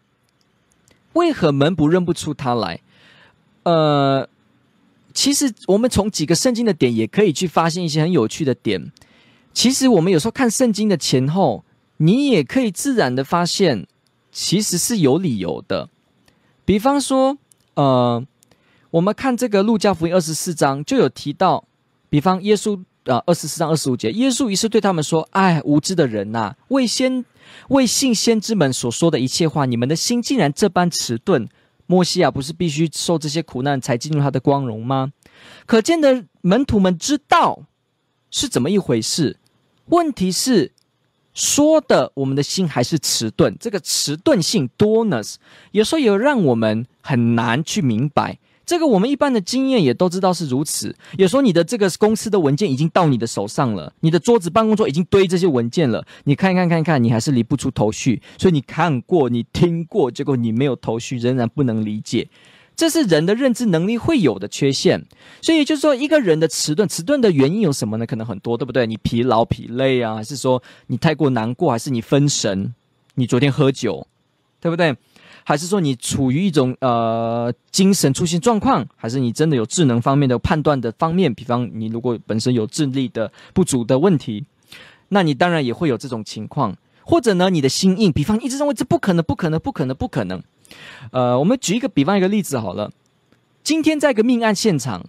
为何门不认不出他来？呃，其实我们从几个圣经的点也可以去发现一些很有趣的点。其实我们有时候看圣经的前后，你也可以自然的发现，其实是有理由的。比方说，呃，我们看这个路加福音二十四章就有提到，比方耶稣啊，二十四章二十五节，耶稣于是对他们说：“哎，无知的人呐，为先。”为信先知们所说的一切话，你们的心竟然这般迟钝。默西亚不是必须受这些苦难才进入他的光荣吗？可见的门徒们知道是怎么一回事。问题是说的我们的心还是迟钝，这个迟钝性 dullness 有时候也让我们很难去明白。这个我们一般的经验也都知道是如此。有时候你的这个公司的文件已经到你的手上了，你的桌子办公桌已经堆这些文件了，你看一看看一看，你还是理不出头绪。所以你看过，你听过，结果你没有头绪，仍然不能理解。这是人的认知能力会有的缺陷。所以就是说，一个人的迟钝，迟钝的原因有什么呢？可能很多，对不对？你疲劳、疲累啊，还是说你太过难过，还是你分神？你昨天喝酒，对不对？还是说你处于一种呃精神出现状况，还是你真的有智能方面的判断的方面？比方你如果本身有智力的不足的问题，那你当然也会有这种情况。或者呢，你的心硬，比方一直认为这不可能，不可能，不可能，不可能。呃，我们举一个比方，一个例子好了。今天在一个命案现场，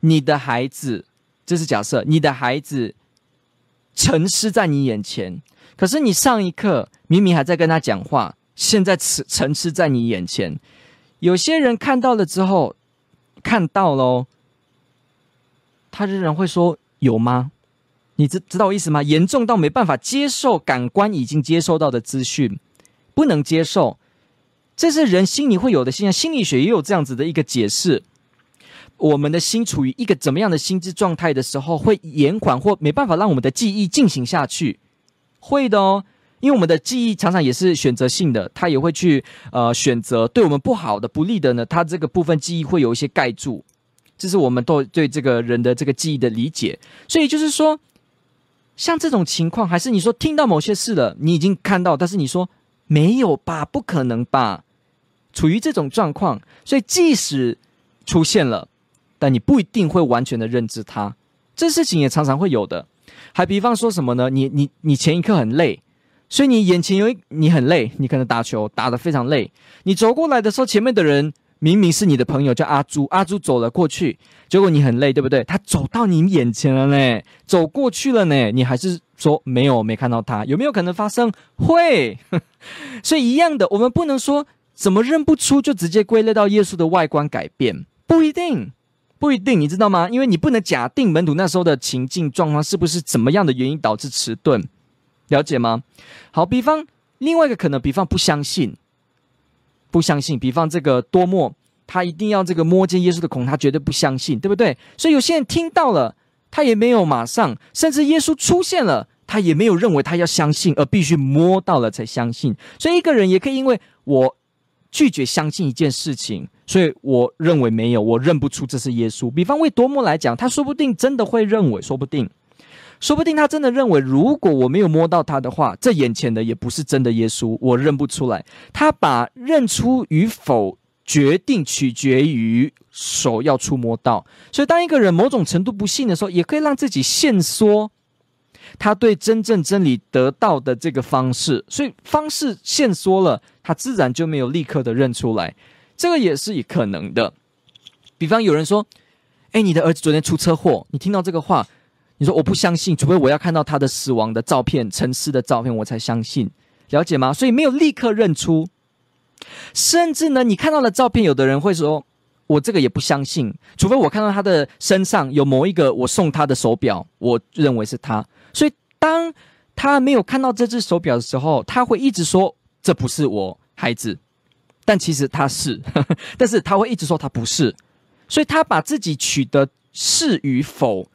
你的孩子，这是假设，你的孩子沉尸在你眼前，可是你上一刻明明还在跟他讲话，现在沉沉尸在你眼前。有些人看到了之后，看到喽，他仍然会说：“有吗？”你知知道我意思吗？严重到没办法接受，感官已经接收到的资讯不能接受，这是人心里会有的现象。心理学也有这样子的一个解释：我们的心处于一个怎么样的心智状态的时候，会延缓或没办法让我们的记忆进行下去，会的哦。因为我们的记忆常常也是选择性的，它也会去呃选择对我们不好的、不利的呢，它这个部分记忆会有一些盖住，这是我们都对这个人的这个记忆的理解。所以就是说。像这种情况，还是你说听到某些事了，你已经看到，但是你说没有吧？不可能吧？处于这种状况，所以即使出现了，但你不一定会完全的认知它。这事情也常常会有的。还比方说什么呢？你你你前一刻很累，所以你眼前有一你很累，你可能打球打得非常累，你走过来的时候，前面的人。明明是你的朋友叫阿朱，阿朱走了过去，结果你很累，对不对？他走到你眼前了呢，走过去了呢，你还是说没有，没看到他，有没有可能发生？会，所以一样的，我们不能说怎么认不出就直接归类到耶稣的外观改变，不一定，不一定，你知道吗？因为你不能假定门徒那时候的情境状况是不是怎么样的原因导致迟钝，了解吗？好，比方另外一个可能，比方不相信。不相信，比方这个多默，他一定要这个摸见耶稣的孔，他绝对不相信，对不对？所以有些人听到了，他也没有马上，甚至耶稣出现了，他也没有认为他要相信，而必须摸到了才相信。所以一个人也可以因为我拒绝相信一件事情，所以我认为没有，我认不出这是耶稣。比方为多默来讲，他说不定真的会认为，说不定。说不定他真的认为，如果我没有摸到他的话，这眼前的也不是真的耶稣，我认不出来。他把认出与否决定取决于手要触摸到。所以，当一个人某种程度不信的时候，也可以让自己限缩他对真正真理得到的这个方式。所以，方式限缩了，他自然就没有立刻的认出来。这个也是有可能的。比方有人说：“哎，你的儿子昨天出车祸。”你听到这个话。你说我不相信，除非我要看到他的死亡的照片、沉尸的照片，我才相信，了解吗？所以没有立刻认出，甚至呢，你看到的照片，有的人会说，我这个也不相信，除非我看到他的身上有某一个我送他的手表，我认为是他。所以当他没有看到这只手表的时候，他会一直说这不是我孩子，但其实他是，但是他会一直说他不是，所以他把自己取得是与否。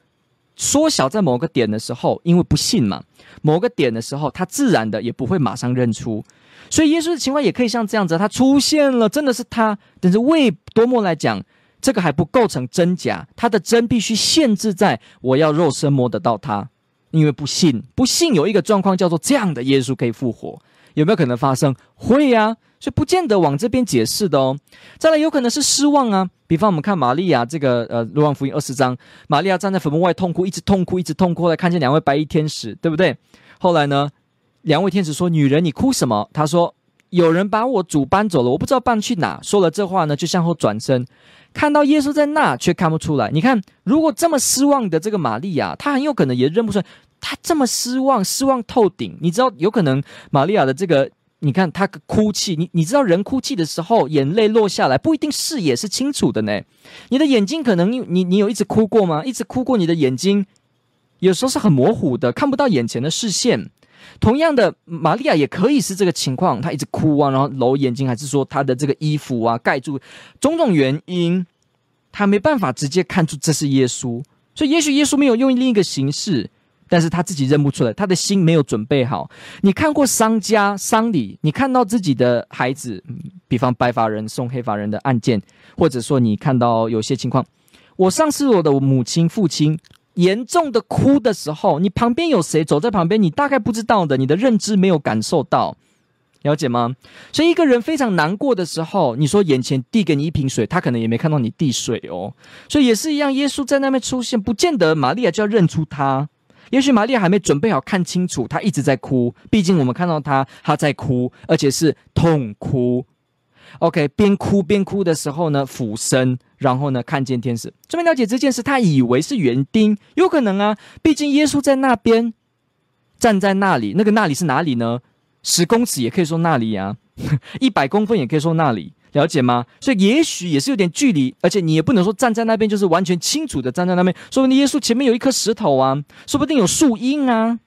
缩小在某个点的时候，因为不信嘛，某个点的时候，他自然的也不会马上认出。所以耶稣的情况也可以像这样子，他出现了，真的是他。但是为多么来讲，这个还不构成真假，他的真必须限制在我要肉身摸得到他，因为不信，不信有一个状况叫做这样的耶稣可以复活，有没有可能发生？会呀、啊。所以不见得往这边解释的哦。再来，有可能是失望啊。比方我们看玛利亚这个呃，《若望福音》二十章，玛利亚站在坟墓外痛哭，一直痛哭，一直痛哭，来看见两位白衣天使，对不对？后来呢，两位天使说：“女人，你哭什么？”她说：“有人把我主搬走了，我不知道搬去哪。”说了这话呢，就向后转身，看到耶稣在那，却看不出来。你看，如果这么失望的这个玛利亚，她很有可能也认不出来。他这么失望，失望透顶。你知道，有可能玛利亚的这个。你看他哭泣，你你知道人哭泣的时候，眼泪落下来不一定视野是清楚的呢。你的眼睛可能你你你有一直哭过吗？一直哭过，你的眼睛有时候是很模糊的，看不到眼前的视线。同样的，玛利亚也可以是这个情况，她一直哭啊，然后揉眼睛，还是说她的这个衣服啊盖住种种原因，她没办法直接看出这是耶稣。所以也许耶稣没有用另一个形式。但是他自己认不出来，他的心没有准备好。你看过商家丧礼，你看到自己的孩子，比方白发人送黑发人的案件，或者说你看到有些情况，我上次我的母亲、父亲，严重的哭的时候，你旁边有谁走在旁边？你大概不知道的，你的认知没有感受到，了解吗？所以一个人非常难过的时候，你说眼前递给你一瓶水，他可能也没看到你递水哦。所以也是一样，耶稣在那边出现，不见得玛利亚就要认出他。也许玛利亚还没准备好看清楚，她一直在哭。毕竟我们看到她，她在哭，而且是痛哭。OK，边哭边哭的时候呢，俯身，然后呢，看见天使。这边了解这件事，他以为是园丁，有可能啊。毕竟耶稣在那边站在那里，那个那里是哪里呢？十公尺也可以说那里呀、啊，一百公分也可以说那里。了解吗？所以也许也是有点距离，而且你也不能说站在那边就是完全清楚的站在那边。说不定耶稣前面有一颗石头啊，说不定有树荫啊。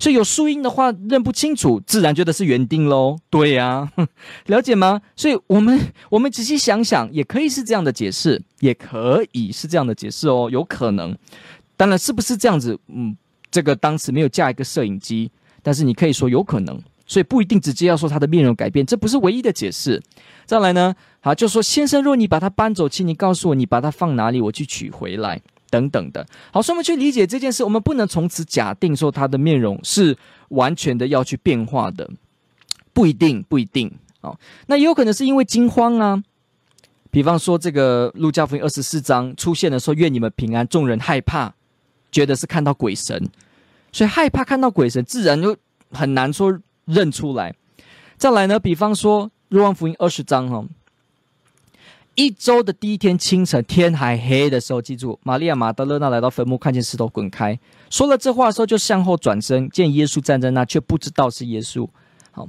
所以有树荫的话认不清楚，自然觉得是园丁喽。对呀、啊，了解吗？所以我们我们仔细想想，也可以是这样的解释，也可以是这样的解释哦，有可能。当然是不是这样子？嗯，这个当时没有架一个摄影机，但是你可以说有可能。所以不一定直接要说他的面容改变，这不是唯一的解释。再来呢，好，就说先生，若你把他搬走，请你告诉我，你把他放哪里，我去取回来，等等的。好，所以我们去理解这件事，我们不能从此假定说他的面容是完全的要去变化的，不一定，不一定。哦，那也有可能是因为惊慌啊，比方说这个路加福音二十四章出现的时候，愿你们平安，众人害怕，觉得是看到鬼神，所以害怕看到鬼神，自然就很难说。认出来，再来呢？比方说《若望福音》二十章哈，一周的第一天清晨，天还黑的时候，记住，玛利亚玛德勒纳来到坟墓，看见石头滚开。说了这话的时候，就向后转身，见耶稣站在那，却不知道是耶稣。好，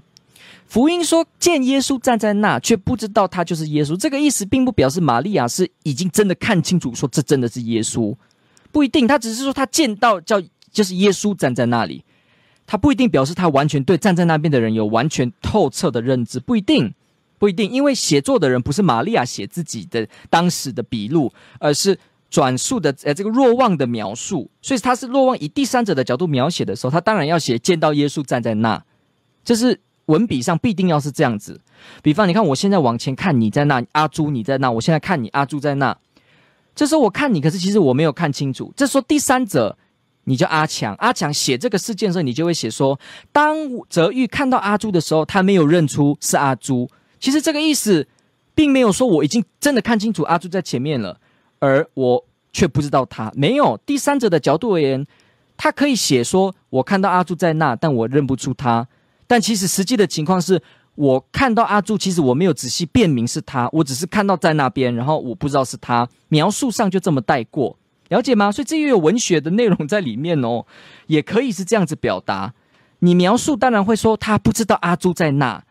福音说见耶稣站在那，却不知道他就是耶稣。这个意思并不表示玛利亚是已经真的看清楚，说这真的是耶稣，不一定。他只是说他见到叫就是耶稣站在那里。他不一定表示他完全对站在那边的人有完全透彻的认知，不一定，不一定，因为写作的人不是玛利亚写自己的当时的笔录，而是转述的呃这个若望的描述，所以他是若望以第三者的角度描写的时候，他当然要写见到耶稣站在那，这是文笔上必定要是这样子。比方你看我现在往前看你在那，阿朱你在那，我现在看你阿朱在那，这时候我看你，可是其实我没有看清楚，这时候第三者。你叫阿强，阿强写这个事件的时候，你就会写说，当泽玉看到阿朱的时候，他没有认出是阿朱。其实这个意思，并没有说我已经真的看清楚阿朱在前面了，而我却不知道他。没有第三者的角度而言，他可以写说，我看到阿朱在那，但我认不出他。但其实实际的情况是，我看到阿朱，其实我没有仔细辨明是他，我只是看到在那边，然后我不知道是他。描述上就这么带过。了解吗？所以这又有文学的内容在里面哦，也可以是这样子表达。你描述当然会说他不知道阿朱在那，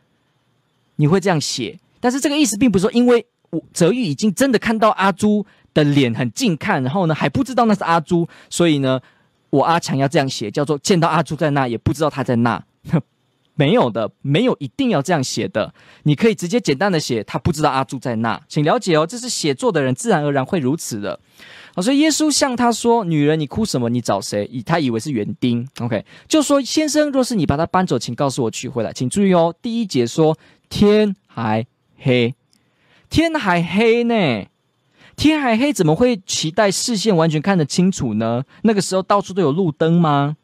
你会这样写。但是这个意思并不是说，因为我泽玉已经真的看到阿朱的脸很近看，然后呢还不知道那是阿朱，所以呢我阿强要这样写，叫做见到阿朱在那，也不知道他在那。没有的，没有一定要这样写的。你可以直接简单的写，他不知道阿朱在那，请了解哦，这是写作的人自然而然会如此的。所以耶稣向他说：“女人，你哭什么？你找谁？”以他以为是园丁。OK，就说：“先生，若是你把他搬走，请告诉我取回来。”请注意哦，第一节说天还黑，天还黑呢，天还黑，怎么会期待视线完全看得清楚呢？那个时候到处都有路灯吗？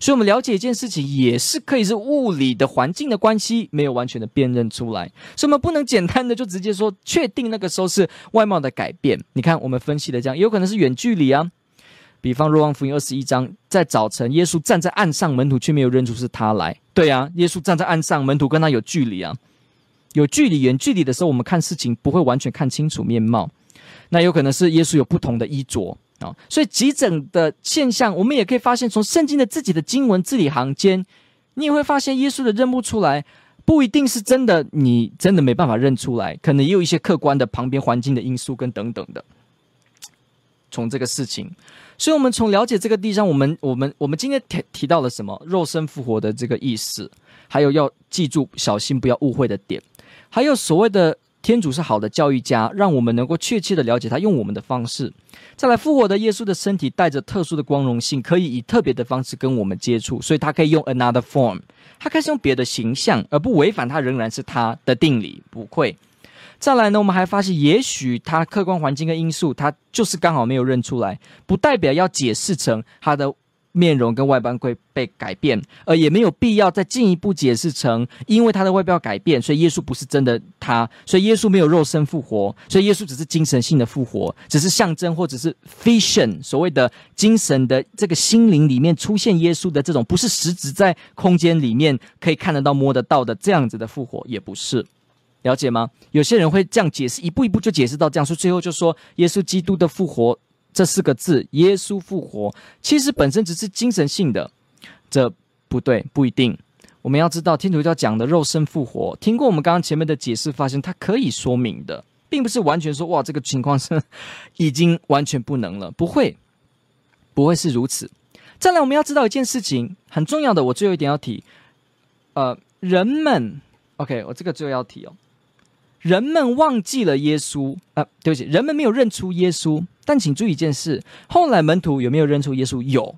所以，我们了解一件事情，也是可以是物理的环境的关系，没有完全的辨认出来。所以，我们不能简单的就直接说确定那个时候是外貌的改变。你看，我们分析的这样，有可能是远距离啊。比方，若望福音二十一章，在早晨，耶稣站在岸上，门徒却没有认出是他来。对啊，耶稣站在岸上，门徒跟他有距离啊，有距离，远距离的时候，我们看事情不会完全看清楚面貌。那有可能是耶稣有不同的衣着。啊、所以急诊的现象，我们也可以发现，从圣经的自己的经文字里行间，你也会发现耶稣的认不出来，不一定是真的，你真的没办法认出来，可能也有一些客观的旁边环境的因素跟等等的。从这个事情，所以我们从了解这个地上，我们我们我们今天提提到了什么？肉身复活的这个意思，还有要记住小心不要误会的点，还有所谓的。天主是好的教育家，让我们能够确切的了解他用我们的方式。再来复活的耶稣的身体带着特殊的光荣性，可以以特别的方式跟我们接触，所以他可以用 another form，他开始用别的形象，而不违反他仍然是他的定理，不会。再来呢，我们还发现，也许他客观环境跟因素，他就是刚好没有认出来，不代表要解释成他的面容跟外观会被改变，而也没有必要再进一步解释成，因为他的外表改变，所以耶稣不是真的他，所以耶稣没有肉身复活，所以耶稣只是精神性的复活，只是象征或者是 vision，所谓的精神的这个心灵里面出现耶稣的这种，不是实质在空间里面可以看得到摸得到的这样子的复活，也不是，了解吗？有些人会这样解释，一步一步就解释到这样，所以最后就说耶稣基督的复活。这四个字“耶稣复活”其实本身只是精神性的，这不对，不一定。我们要知道，天主教讲的肉身复活，听过我们刚刚前面的解释，发现它可以说明的，并不是完全说哇，这个情况是 已经完全不能了，不会，不会是如此。再来，我们要知道一件事情很重要的，我最后一点要提，呃，人们，OK，我这个最后要提哦。人们忘记了耶稣啊、对不起，人们没有认出耶稣。但请注意一件事：后来门徒有没有认出耶稣？有。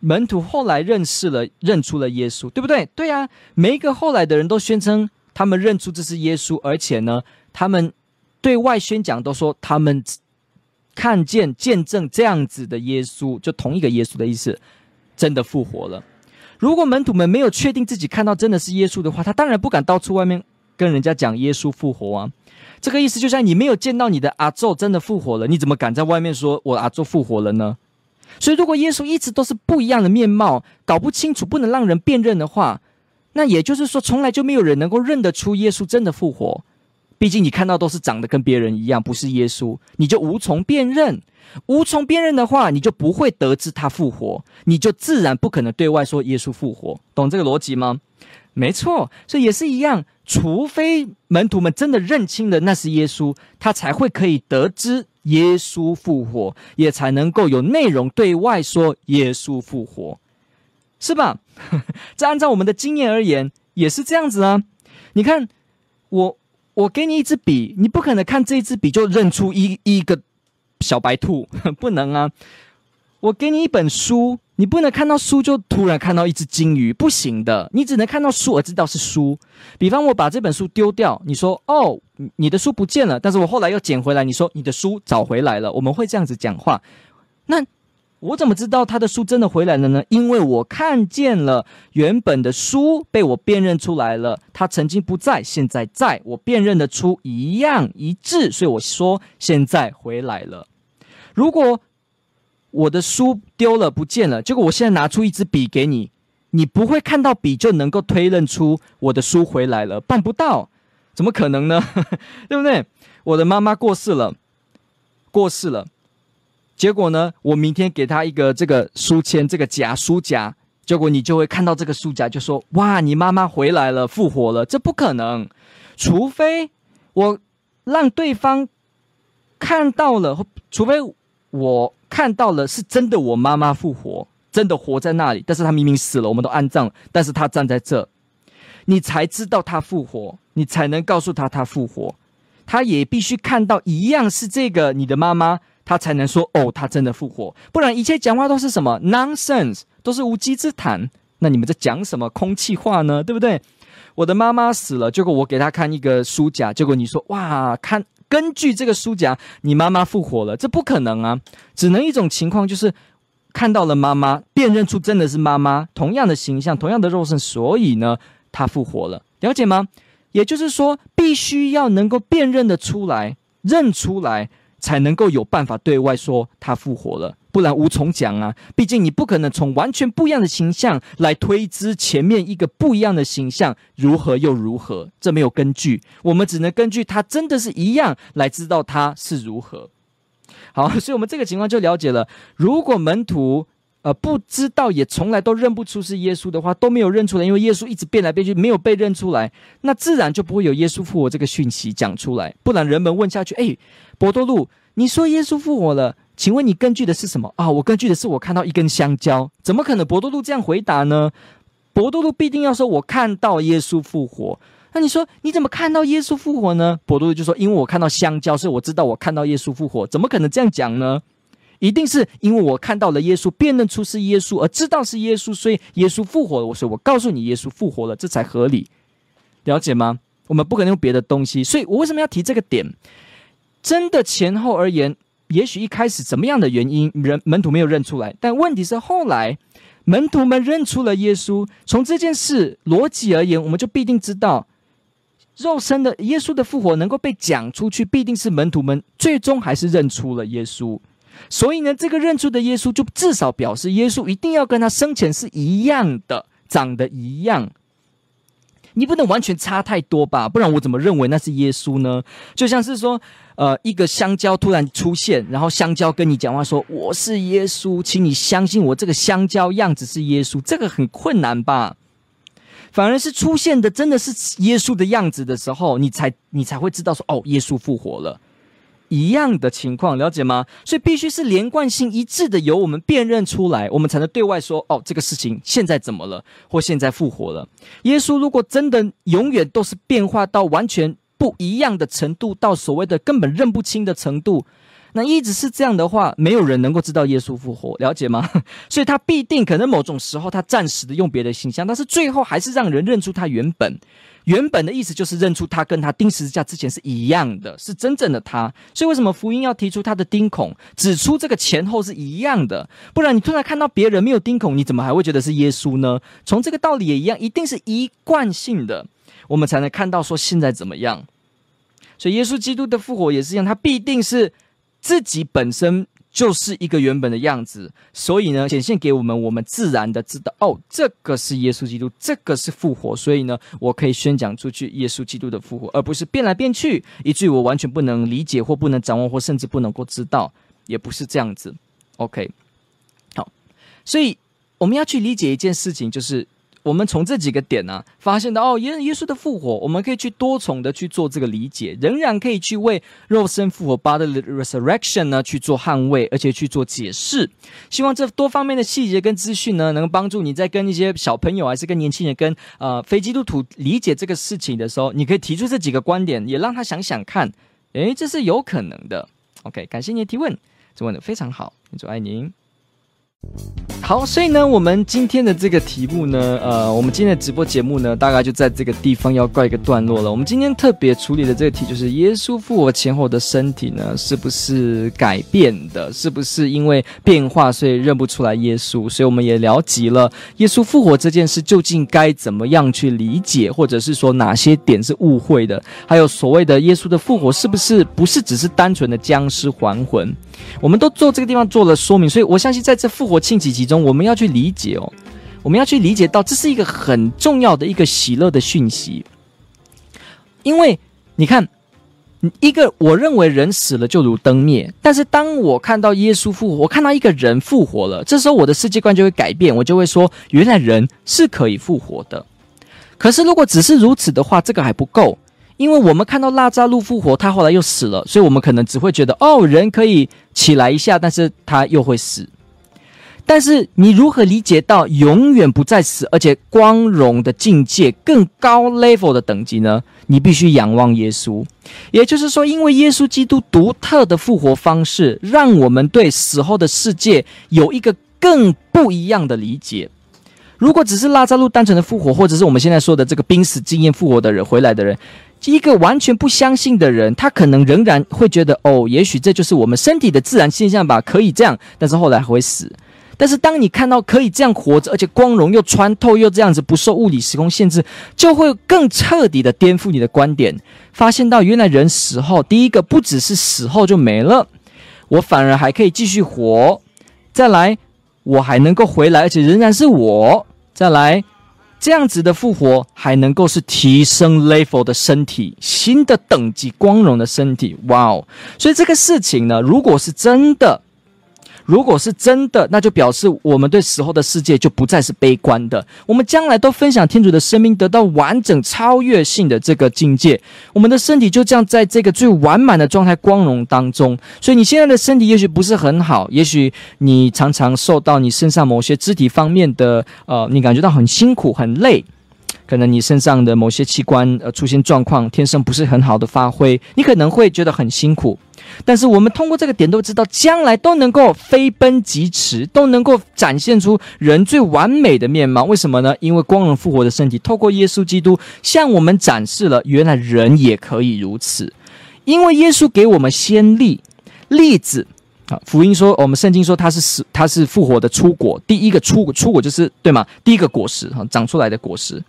门徒后来认识了，认出了耶稣，对不对？对啊，每一个后来的人都宣称他们认出这是耶稣，而且呢，他们对外宣讲都说他们看见、见证这样子的耶稣，就同一个耶稣的意思，真的复活了。如果门徒们没有确定自己看到真的是耶稣的话，他当然不敢到处外面。跟人家讲耶稣复活啊，这个意思就像你没有见到你的阿宙真的复活了，你怎么敢在外面说我阿宙复活了呢？所以，如果耶稣一直都是不一样的面貌，搞不清楚，不能让人辨认的话，那也就是说，从来就没有人能够认得出耶稣真的复活。毕竟你看到都是长得跟别人一样，不是耶稣，你就无从辨认。无从辨认的话，你就不会得知他复活，你就自然不可能对外说耶稣复活。懂这个逻辑吗？没错，所以也是一样。除非门徒们真的认清了那是耶稣，他才会可以得知耶稣复活，也才能够有内容对外说耶稣复活，是吧？这按照我们的经验而言，也是这样子啊。你看，我我给你一支笔，你不可能看这支笔就认出一一个小白兔，不能啊。我给你一本书。你不能看到书就突然看到一只金鱼，不行的。你只能看到书而知道是书。比方我把这本书丢掉，你说哦，你的书不见了，但是我后来又捡回来，你说你的书找回来了。我们会这样子讲话。那我怎么知道他的书真的回来了呢？因为我看见了原本的书被我辨认出来了，他曾经不在，现在在，我辨认得出一样一致，所以我说现在回来了。如果我的书丢了，不见了。结果我现在拿出一支笔给你，你不会看到笔就能够推认出我的书回来了，办不到，怎么可能呢？对不对？我的妈妈过世了，过世了。结果呢，我明天给她一个这个书签，这个夹书夹，结果你就会看到这个书夹，就说：“哇，你妈妈回来了，复活了。”这不可能，除非我让对方看到了，除非我。看到了，是真的，我妈妈复活，真的活在那里。但是她明明死了，我们都安葬了，但是她站在这，你才知道她复活，你才能告诉她她复活。她也必须看到一样是这个你的妈妈，她才能说哦，她真的复活。不然一切讲话都是什么 nonsense，都是无稽之谈。那你们在讲什么空气话呢？对不对？我的妈妈死了，结果我给她看一个书架，结果你说哇，看。根据这个书夹，你妈妈复活了，这不可能啊！只能一种情况，就是看到了妈妈，辨认出真的是妈妈，同样的形象，同样的肉身，所以呢，她复活了，了解吗？也就是说，必须要能够辨认的出来，认出来。才能够有办法对外说他复活了，不然无从讲啊！毕竟你不可能从完全不一样的形象来推知前面一个不一样的形象如何又如何，这没有根据。我们只能根据他真的是一样来知道他是如何。好，所以我们这个情况就了解了。如果门徒呃不知道，也从来都认不出是耶稣的话，都没有认出来，因为耶稣一直变来变去，没有被认出来，那自然就不会有耶稣复活这个讯息讲出来。不然人们问下去，哎。伯多禄，你说耶稣复活了，请问你根据的是什么啊？我根据的是我看到一根香蕉，怎么可能？伯多禄这样回答呢？伯多禄必定要说，我看到耶稣复活。那你说你怎么看到耶稣复活呢？伯多禄就说，因为我看到香蕉，所以我知道我看到耶稣复活。怎么可能这样讲呢？一定是因为我看到了耶稣，辨认出是耶稣，而知道是耶稣，所以耶稣复活了。我说我告诉你，耶稣复活了，这才合理，了解吗？我们不可能用别的东西，所以我为什么要提这个点？真的前后而言，也许一开始怎么样的原因，人门徒没有认出来，但问题是后来门徒们认出了耶稣。从这件事逻辑而言，我们就必定知道，肉身的耶稣的复活能够被讲出去，必定是门徒们最终还是认出了耶稣。所以呢，这个认出的耶稣，就至少表示耶稣一定要跟他生前是一样的，长得一样。你不能完全差太多吧？不然我怎么认为那是耶稣呢？就像是说，呃，一个香蕉突然出现，然后香蕉跟你讲话说：“我是耶稣，请你相信我，这个香蕉样子是耶稣。”这个很困难吧？反而是出现的真的是耶稣的样子的时候，你才你才会知道说：“哦，耶稣复活了。”一样的情况，了解吗？所以必须是连贯性一致的，由我们辨认出来，我们才能对外说：哦，这个事情现在怎么了，或现在复活了。耶稣如果真的永远都是变化到完全不一样的程度，到所谓的根本认不清的程度，那一直是这样的话，没有人能够知道耶稣复活，了解吗？所以他必定可能某种时候他暂时的用别的形象，但是最后还是让人认出他原本。原本的意思就是认出他跟他钉十字架之前是一样的，是真正的他。所以为什么福音要提出他的钉孔，指出这个前后是一样的？不然你突然看到别人没有钉孔，你怎么还会觉得是耶稣呢？从这个道理也一样，一定是一贯性的，我们才能看到说现在怎么样。所以耶稣基督的复活也是一样，他必定是自己本身。就是一个原本的样子，所以呢，显现给我们，我们自然的知道，哦，这个是耶稣基督，这个是复活，所以呢，我可以宣讲出去耶稣基督的复活，而不是变来变去，以至于我完全不能理解或不能掌握或甚至不能够知道，也不是这样子。OK，好，所以我们要去理解一件事情，就是。我们从这几个点呢、发现到哦，耶耶稣的复活，我们可以去多重的去做这个理解，仍然可以去为肉身复活 （body resurrection） 呢去做捍卫，而且去做解释。希望这多方面的细节跟资讯呢，能帮助你在跟一些小朋友，还是跟年轻人、跟呃非基督徒理解这个事情的时候，你可以提出这几个观点，也让他想想看，诶，这是有可能的。OK，感谢您的提问，这问的非常好，祝爱您。好，所以呢，我们今天的这个题目呢，呃，我们今天的直播节目呢，大概就在这个地方要告一个段落了。我们今天特别处理的这个题，就是耶稣复活前后的身体呢，是不是改变的？是不是因为变化，所以认不出来耶稣？所以我们也了解了耶稣复活这件事究竟该怎么样去理解，或者是说哪些点是误会的？还有所谓的耶稣的复活，是不是不是只是单纯的僵尸还魂？我们都做这个地方做了说明，所以我相信在这复活庆祈其中，我们要去理解哦，我们要去理解到这是一个很重要的一个喜乐的讯息，因为你看，一个我认为人死了就如灯灭，但是当我看到耶稣复活，我看到一个人复活了，这时候我的世界观就会改变，我就会说，原来人是可以复活的。可是如果只是如此的话，这个还不够。因为我们看到拉扎路复活，他后来又死了，所以我们可能只会觉得哦，人可以起来一下，但是他又会死。但是你如何理解到永远不再死，而且光荣的境界更高 level 的等级呢？你必须仰望耶稣。也就是说，因为耶稣基督独特的复活方式，让我们对死后的世界有一个更不一样的理解。如果只是拉扎路单纯的复活，或者是我们现在说的这个濒死经验复活的人回来的人。一个完全不相信的人，他可能仍然会觉得，哦，也许这就是我们身体的自然现象吧，可以这样，但是后来还会死。但是当你看到可以这样活着，而且光荣又穿透又这样子不受物理时空限制，就会更彻底的颠覆你的观点，发现到原来人死后，第一个不只是死后就没了，我反而还可以继续活，再来我还能够回来，而且仍然是我，再来。这样子的复活还能够是提升 level 的身体，新的等级光荣的身体，哇哦！所以这个事情呢，如果是真的。如果是真的，那就表示我们对死后的世界就不再是悲观的。我们将来都分享天主的生命，得到完整超越性的这个境界。我们的身体就这样在这个最完满的状态光荣当中。所以你现在的身体也许不是很好，也许你常常受到你身上某些肢体方面的呃，你感觉到很辛苦、很累。可能你身上的某些器官呃出现状况，天生不是很好的发挥，你可能会觉得很辛苦。但是我们通过这个点都知道，将来都能够飞奔疾驰，都能够展现出人最完美的面貌。为什么呢？因为光荣复活的身体透过耶稣基督向我们展示了，原来人也可以如此。因为耶稣给我们先例例子，啊，福音说，我们圣经说他是死，他是复活的出果，第一个出果出果就是对吗？第一个果实哈，长出来的果实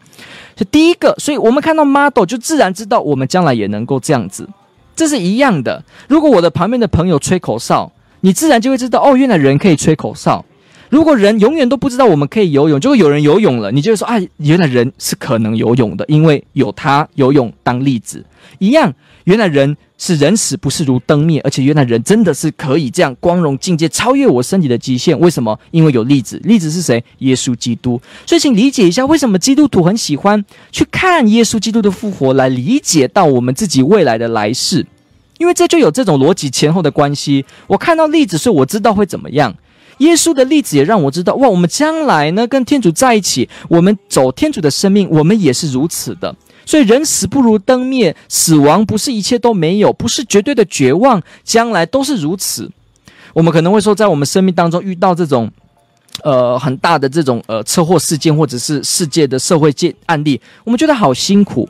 是第一个，所以我们看到 model 就自然知道我们将来也能够这样子，这是一样的。如果我的旁边的朋友吹口哨，你自然就会知道哦，原来人可以吹口哨。如果人永远都不知道我们可以游泳，就会有人游泳了，你就会说啊，原来人是可能游泳的，因为有他游泳当例子一样。原来人是人死不是如灯灭，而且原来人真的是可以这样光荣境界，超越我身体的极限。为什么？因为有例子，例子是谁？耶稣基督。所以请理解一下，为什么基督徒很喜欢去看耶稣基督的复活，来理解到我们自己未来的来世，因为这就有这种逻辑前后的关系。我看到例子，所以我知道会怎么样。耶稣的例子也让我知道，哇，我们将来呢跟天主在一起，我们走天主的生命，我们也是如此的。所以人死不如灯灭，死亡不是一切都没有，不是绝对的绝望，将来都是如此。我们可能会说，在我们生命当中遇到这种，呃，很大的这种呃车祸事件，或者是世界的社会界案例，我们觉得好辛苦。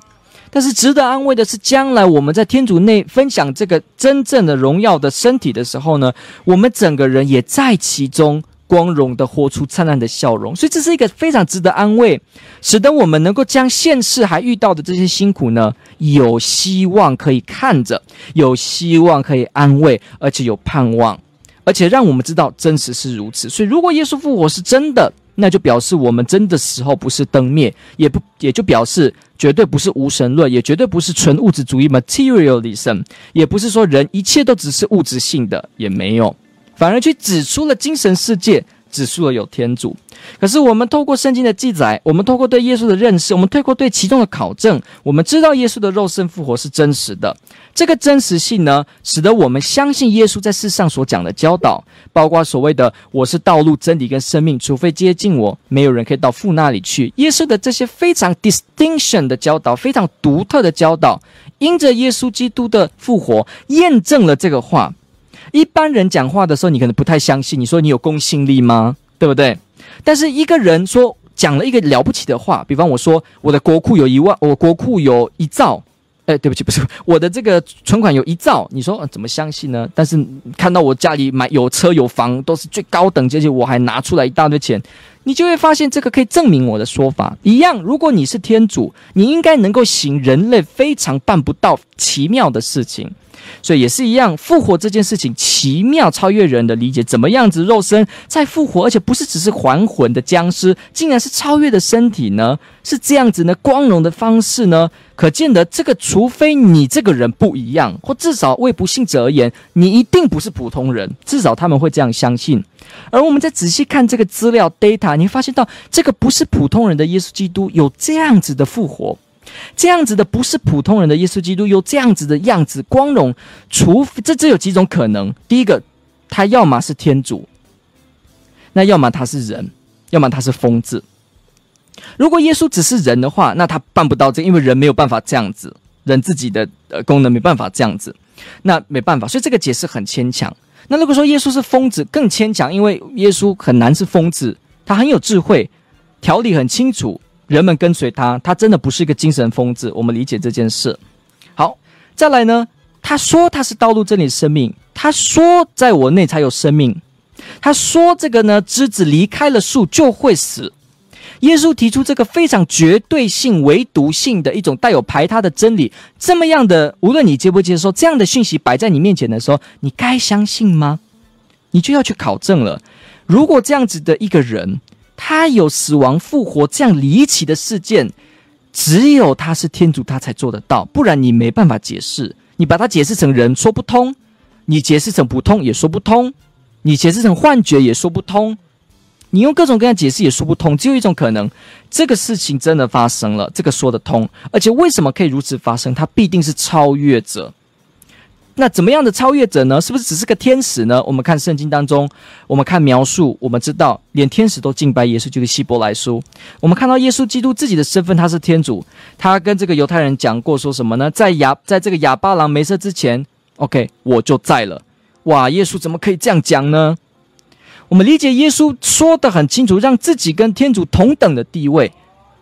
但是值得安慰的是，将来我们在天主内分享这个真正的荣耀的身体的时候呢，我们整个人也在其中。光荣的活出灿烂的笑容，所以这是一个非常值得安慰，使得我们能够将现世还遇到的这些辛苦呢，有希望可以看着，有希望可以安慰，而且有盼望，而且让我们知道真实是如此。所以，如果耶稣复活是真的，那就表示我们真的时候不是灯灭，也不也就表示绝对不是无神论，也绝对不是纯物质主义 （materialism），也不是说人一切都只是物质性的，也没有。反而去指出了精神世界，指出了有天主。可是我们透过圣经的记载，我们透过对耶稣的认识，我们透过对其中的考证，我们知道耶稣的肉身复活是真实的。这个真实性呢，使得我们相信耶稣在世上所讲的教导，包括所谓的“我是道路、真理跟生命，除非接近我，没有人可以到父那里去”。耶稣的这些非常 distinction 的教导，非常独特的教导，因着耶稣基督的复活，验证了这个话。一般人讲话的时候，你可能不太相信。你说你有公信力吗？对不对？但是一个人说讲了一个了不起的话，比方我说我的国库有一万，我国库有一兆，哎，对不起，不是我的这个存款有一兆，你说怎么相信呢？但是看到我家里买有车有房，都是最高等阶级，我还拿出来一大堆钱，你就会发现这个可以证明我的说法一样。如果你是天主，你应该能够行人类非常办不到奇妙的事情。所以也是一样，复活这件事情奇妙超越人的理解，怎么样子肉身再复活，而且不是只是还魂的僵尸，竟然是超越的身体呢？是这样子呢？光荣的方式呢？可见得这个，除非你这个人不一样，或至少为不信者而言，你一定不是普通人，至少他们会这样相信。而我们再仔细看这个资料 data，你发现到这个不是普通人的耶稣基督有这样子的复活。这样子的不是普通人的耶稣基督，有这样子的样子光荣，除非这有几种可能：第一个，他要么是天主，那要么他是人，要么他是疯子。如果耶稣只是人的话，那他办不到这，因为人没有办法这样子，人自己的呃功能没办法这样子，那没办法，所以这个解释很牵强。那如果说耶稣是疯子，更牵强，因为耶稣很难是疯子，他很有智慧，条理很清楚。人们跟随他，他真的不是一个精神疯子。我们理解这件事。好，再来呢？他说他是道路、真理、生命。他说在我内才有生命。他说这个呢，枝子离开了树就会死。耶稣提出这个非常绝对性、唯独性的一种带有排他的真理。这么样的，无论你接不接受，这样的讯息摆在你面前的时候，你该相信吗？你就要去考证了。如果这样子的一个人。他有死亡复活这样离奇的事件，只有他是天主，他才做得到，不然你没办法解释。你把它解释成人说不通，你解释成普通也说不通，你解释成幻觉也说不通，你用各种各样解释也说不通。只有一种可能，这个事情真的发生了，这个说得通。而且为什么可以如此发生？他必定是超越者。那怎么样的超越者呢？是不是只是个天使呢？我们看圣经当中，我们看描述，我们知道连天使都敬拜耶稣，就是希伯来书。我们看到耶稣基督自己的身份，他是天主。他跟这个犹太人讲过，说什么呢？在亚，在这个亚巴郎没生之前，OK，我就在了。哇，耶稣怎么可以这样讲呢？我们理解耶稣说得很清楚，让自己跟天主同等的地位。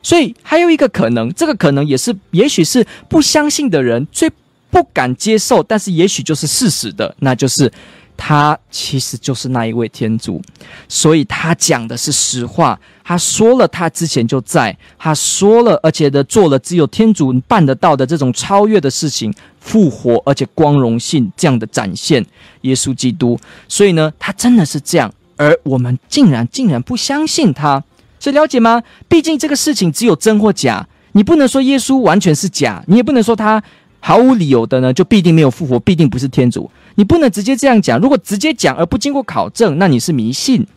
所以还有一个可能，这个可能也是，也许是不相信的人最。不敢接受，但是也许就是事实的，那就是他其实就是那一位天主，所以他讲的是实话。他说了，他之前就在，他说了，而且的做了只有天主办得到的这种超越的事情，复活而且光荣性这样的展现，耶稣基督。所以呢，他真的是这样，而我们竟然竟然不相信他，所以了解吗？毕竟这个事情只有真或假，你不能说耶稣完全是假，你也不能说他毫无理由的呢，就必定没有复活，必定不是天主。你不能直接这样讲。如果直接讲而不经过考证，那你是迷信。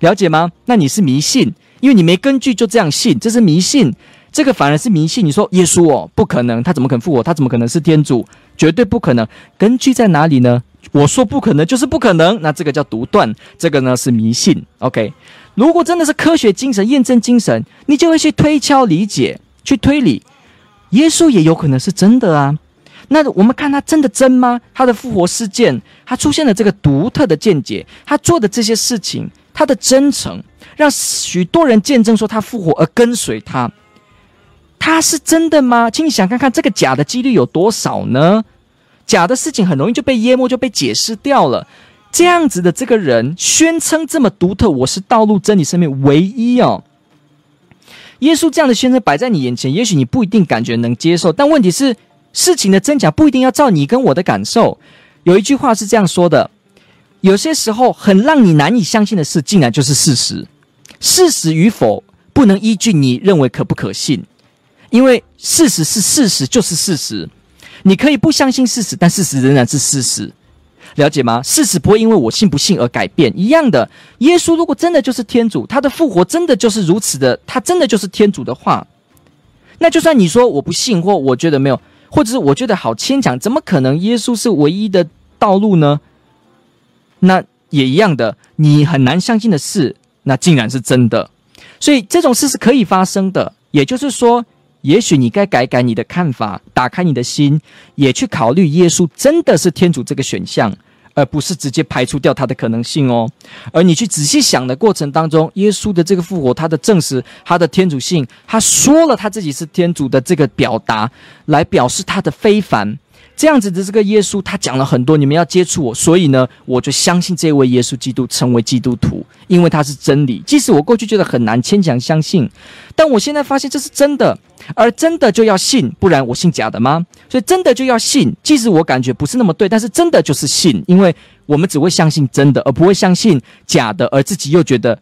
了解吗？那你是迷信，因为你没根据就这样信，这是迷信。这个反而是迷信。你说耶稣哦，不可能，他怎么可能复活？他怎么可能是天主？绝对不可能。根据在哪里呢？我说不可能就是不可能。那这个叫独断，这个呢是迷信。OK，如果真的是科学精神、验证精神，你就会去推敲、理解、去推理。耶稣也有可能是真的啊。那我们看他真的真吗？他的复活事件，他出现了这个独特的见解，他做的这些事情。他的真诚让许多人见证说他复活而跟随他，他是真的吗？请你想看看这个假的几率有多少呢？假的事情很容易就被淹没，就被解释掉了。这样子的这个人宣称这么独特，我是道路、真理、生命唯一哦。耶稣这样的宣称摆在你眼前，也许你不一定感觉能接受，但问题是事情的真假不一定要照你跟我的感受。有一句话是这样说的。有些时候，很让你难以相信的事，竟然就是事实。事实与否，不能依据你认为可不可信，因为事实是事实，就是事实。你可以不相信事实，但事实仍然是事实。了解吗？事实不会因为我信不信而改变。一样的，耶稣如果真的就是天主，他的复活真的就是如此的，他真的就是天主的话，那就算你说我不信，或我觉得没有，或者是我觉得好牵强，怎么可能耶稣是唯一的道路呢？那也一样的，你很难相信的事，那竟然是真的，所以这种事是可以发生的。也就是说，也许你该改改你的看法，打开你的心，也去考虑耶稣真的是天主这个选项，而不是直接排除掉他的可能性哦。而你去仔细想的过程当中，耶稣的这个复活，他的证实，他的天主性，他说了他自己是天主的这个表达，来表示他的非凡。这样子的这个耶稣，他讲了很多，你们要接触我，所以呢，我就相信这位耶稣基督成为基督徒，因为他是真理。即使我过去觉得很难牵强相信，但我现在发现这是真的，而真的就要信，不然我信假的吗？所以真的就要信，即使我感觉不是那么对，但是真的就是信，因为我们只会相信真的，而不会相信假的，而自己又觉得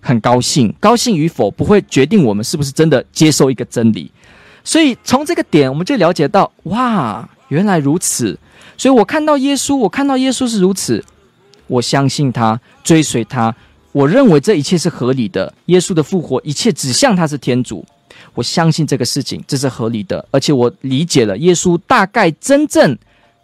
很高兴。高兴与否不会决定我们是不是真的接受一个真理。所以从这个点，我们就了解到，哇。原来如此，所以我看到耶稣，我看到耶稣是如此，我相信他，追随他，我认为这一切是合理的。耶稣的复活，一切指向他是天主，我相信这个事情这是合理的，而且我理解了耶稣大概真正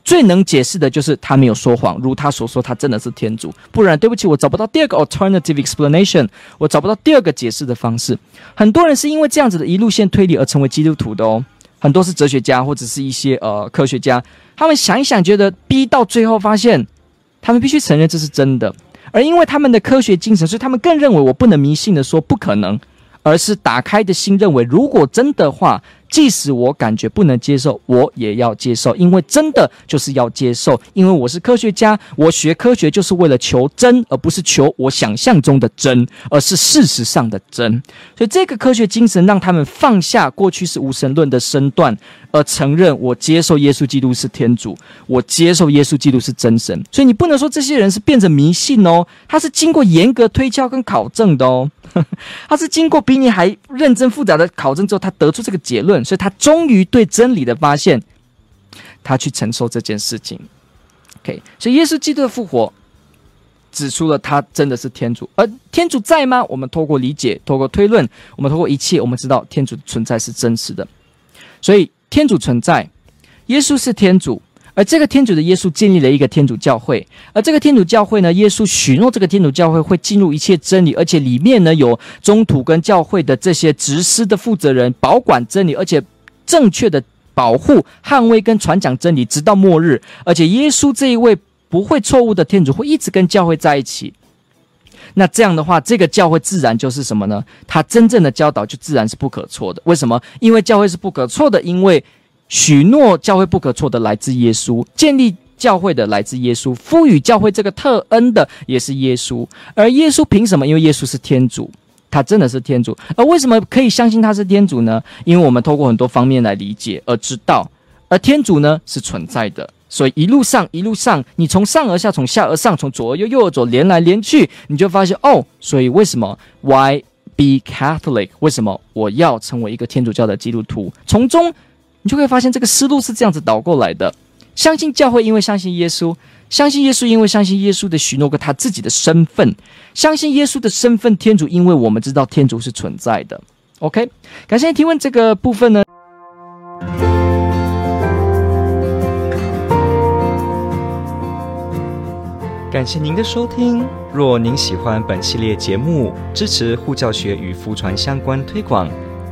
最能解释的就是他没有说谎，如他所说，他真的是天主。不然，对不起，我找不到第二个 alternative explanation，我找不到第二个解释的方式。很多人是因为这样子的一路线推理而成为基督徒的哦。很多是哲学家或者是一些呃科学家，他们想一想，觉得逼到最后发现，他们必须承认这是真的，而因为他们的科学精神，所以他们更认为我不能迷信的说不可能，而是打开的心认为如果真的话。即使我感觉不能接受，我也要接受，因为真的就是要接受。因为我是科学家，我学科学就是为了求真，而不是求我想象中的真，而是事实上的真。所以，这个科学精神让他们放下过去是无神论的身段，而承认我接受耶稣基督是天主，我接受耶稣基督是真神。所以，你不能说这些人是变成迷信哦，他是经过严格推敲跟考证的哦。他是经过比你还认真复杂的考证之后，他得出这个结论，所以他终于对真理的发现，他去承受这件事情。OK，所以耶稣基督的复活指出了他真的是天主，而天主在吗？我们透过理解，透过推论，我们透过一切，我们知道天主的存在是真实的。所以天主存在，耶稣是天主。而这个天主的耶稣建立了一个天主教会，而这个天主教会呢，耶稣许诺这个天主教会会进入一切真理，而且里面呢有中土跟教会的这些执事的负责人保管真理，而且正确的保护、捍卫跟传讲真理，直到末日。而且耶稣这一位不会错误的天主会一直跟教会在一起。那这样的话，这个教会自然就是什么呢？他真正的教导就自然是不可错的。为什么？因为教会是不可错的，因为。许诺教会不可错的来自耶稣，建立教会的来自耶稣，赋予教会这个特恩的也是耶稣。而耶稣凭什么？因为耶稣是天主，他真的是天主。而为什么可以相信他是天主呢？因为我们透过很多方面来理解而知道，而天主呢是存在的。所以一路上一路上，你从上而下，从下而上，从左而右，右而左，连来连去，你就发现哦，所以为什么 Why be Catholic？为什么我要成为一个天主教的基督徒？从中你就会发现这个思路是这样子倒过来的：相信教会，因为相信耶稣；相信耶稣，因为相信耶稣的许诺跟他自己的身份；相信耶稣的身份，天主，因为我们知道天主是存在的。OK，感谢提问这个部分呢。感谢您的收听。若您喜欢本系列节目，支持护教学与福传相关推广，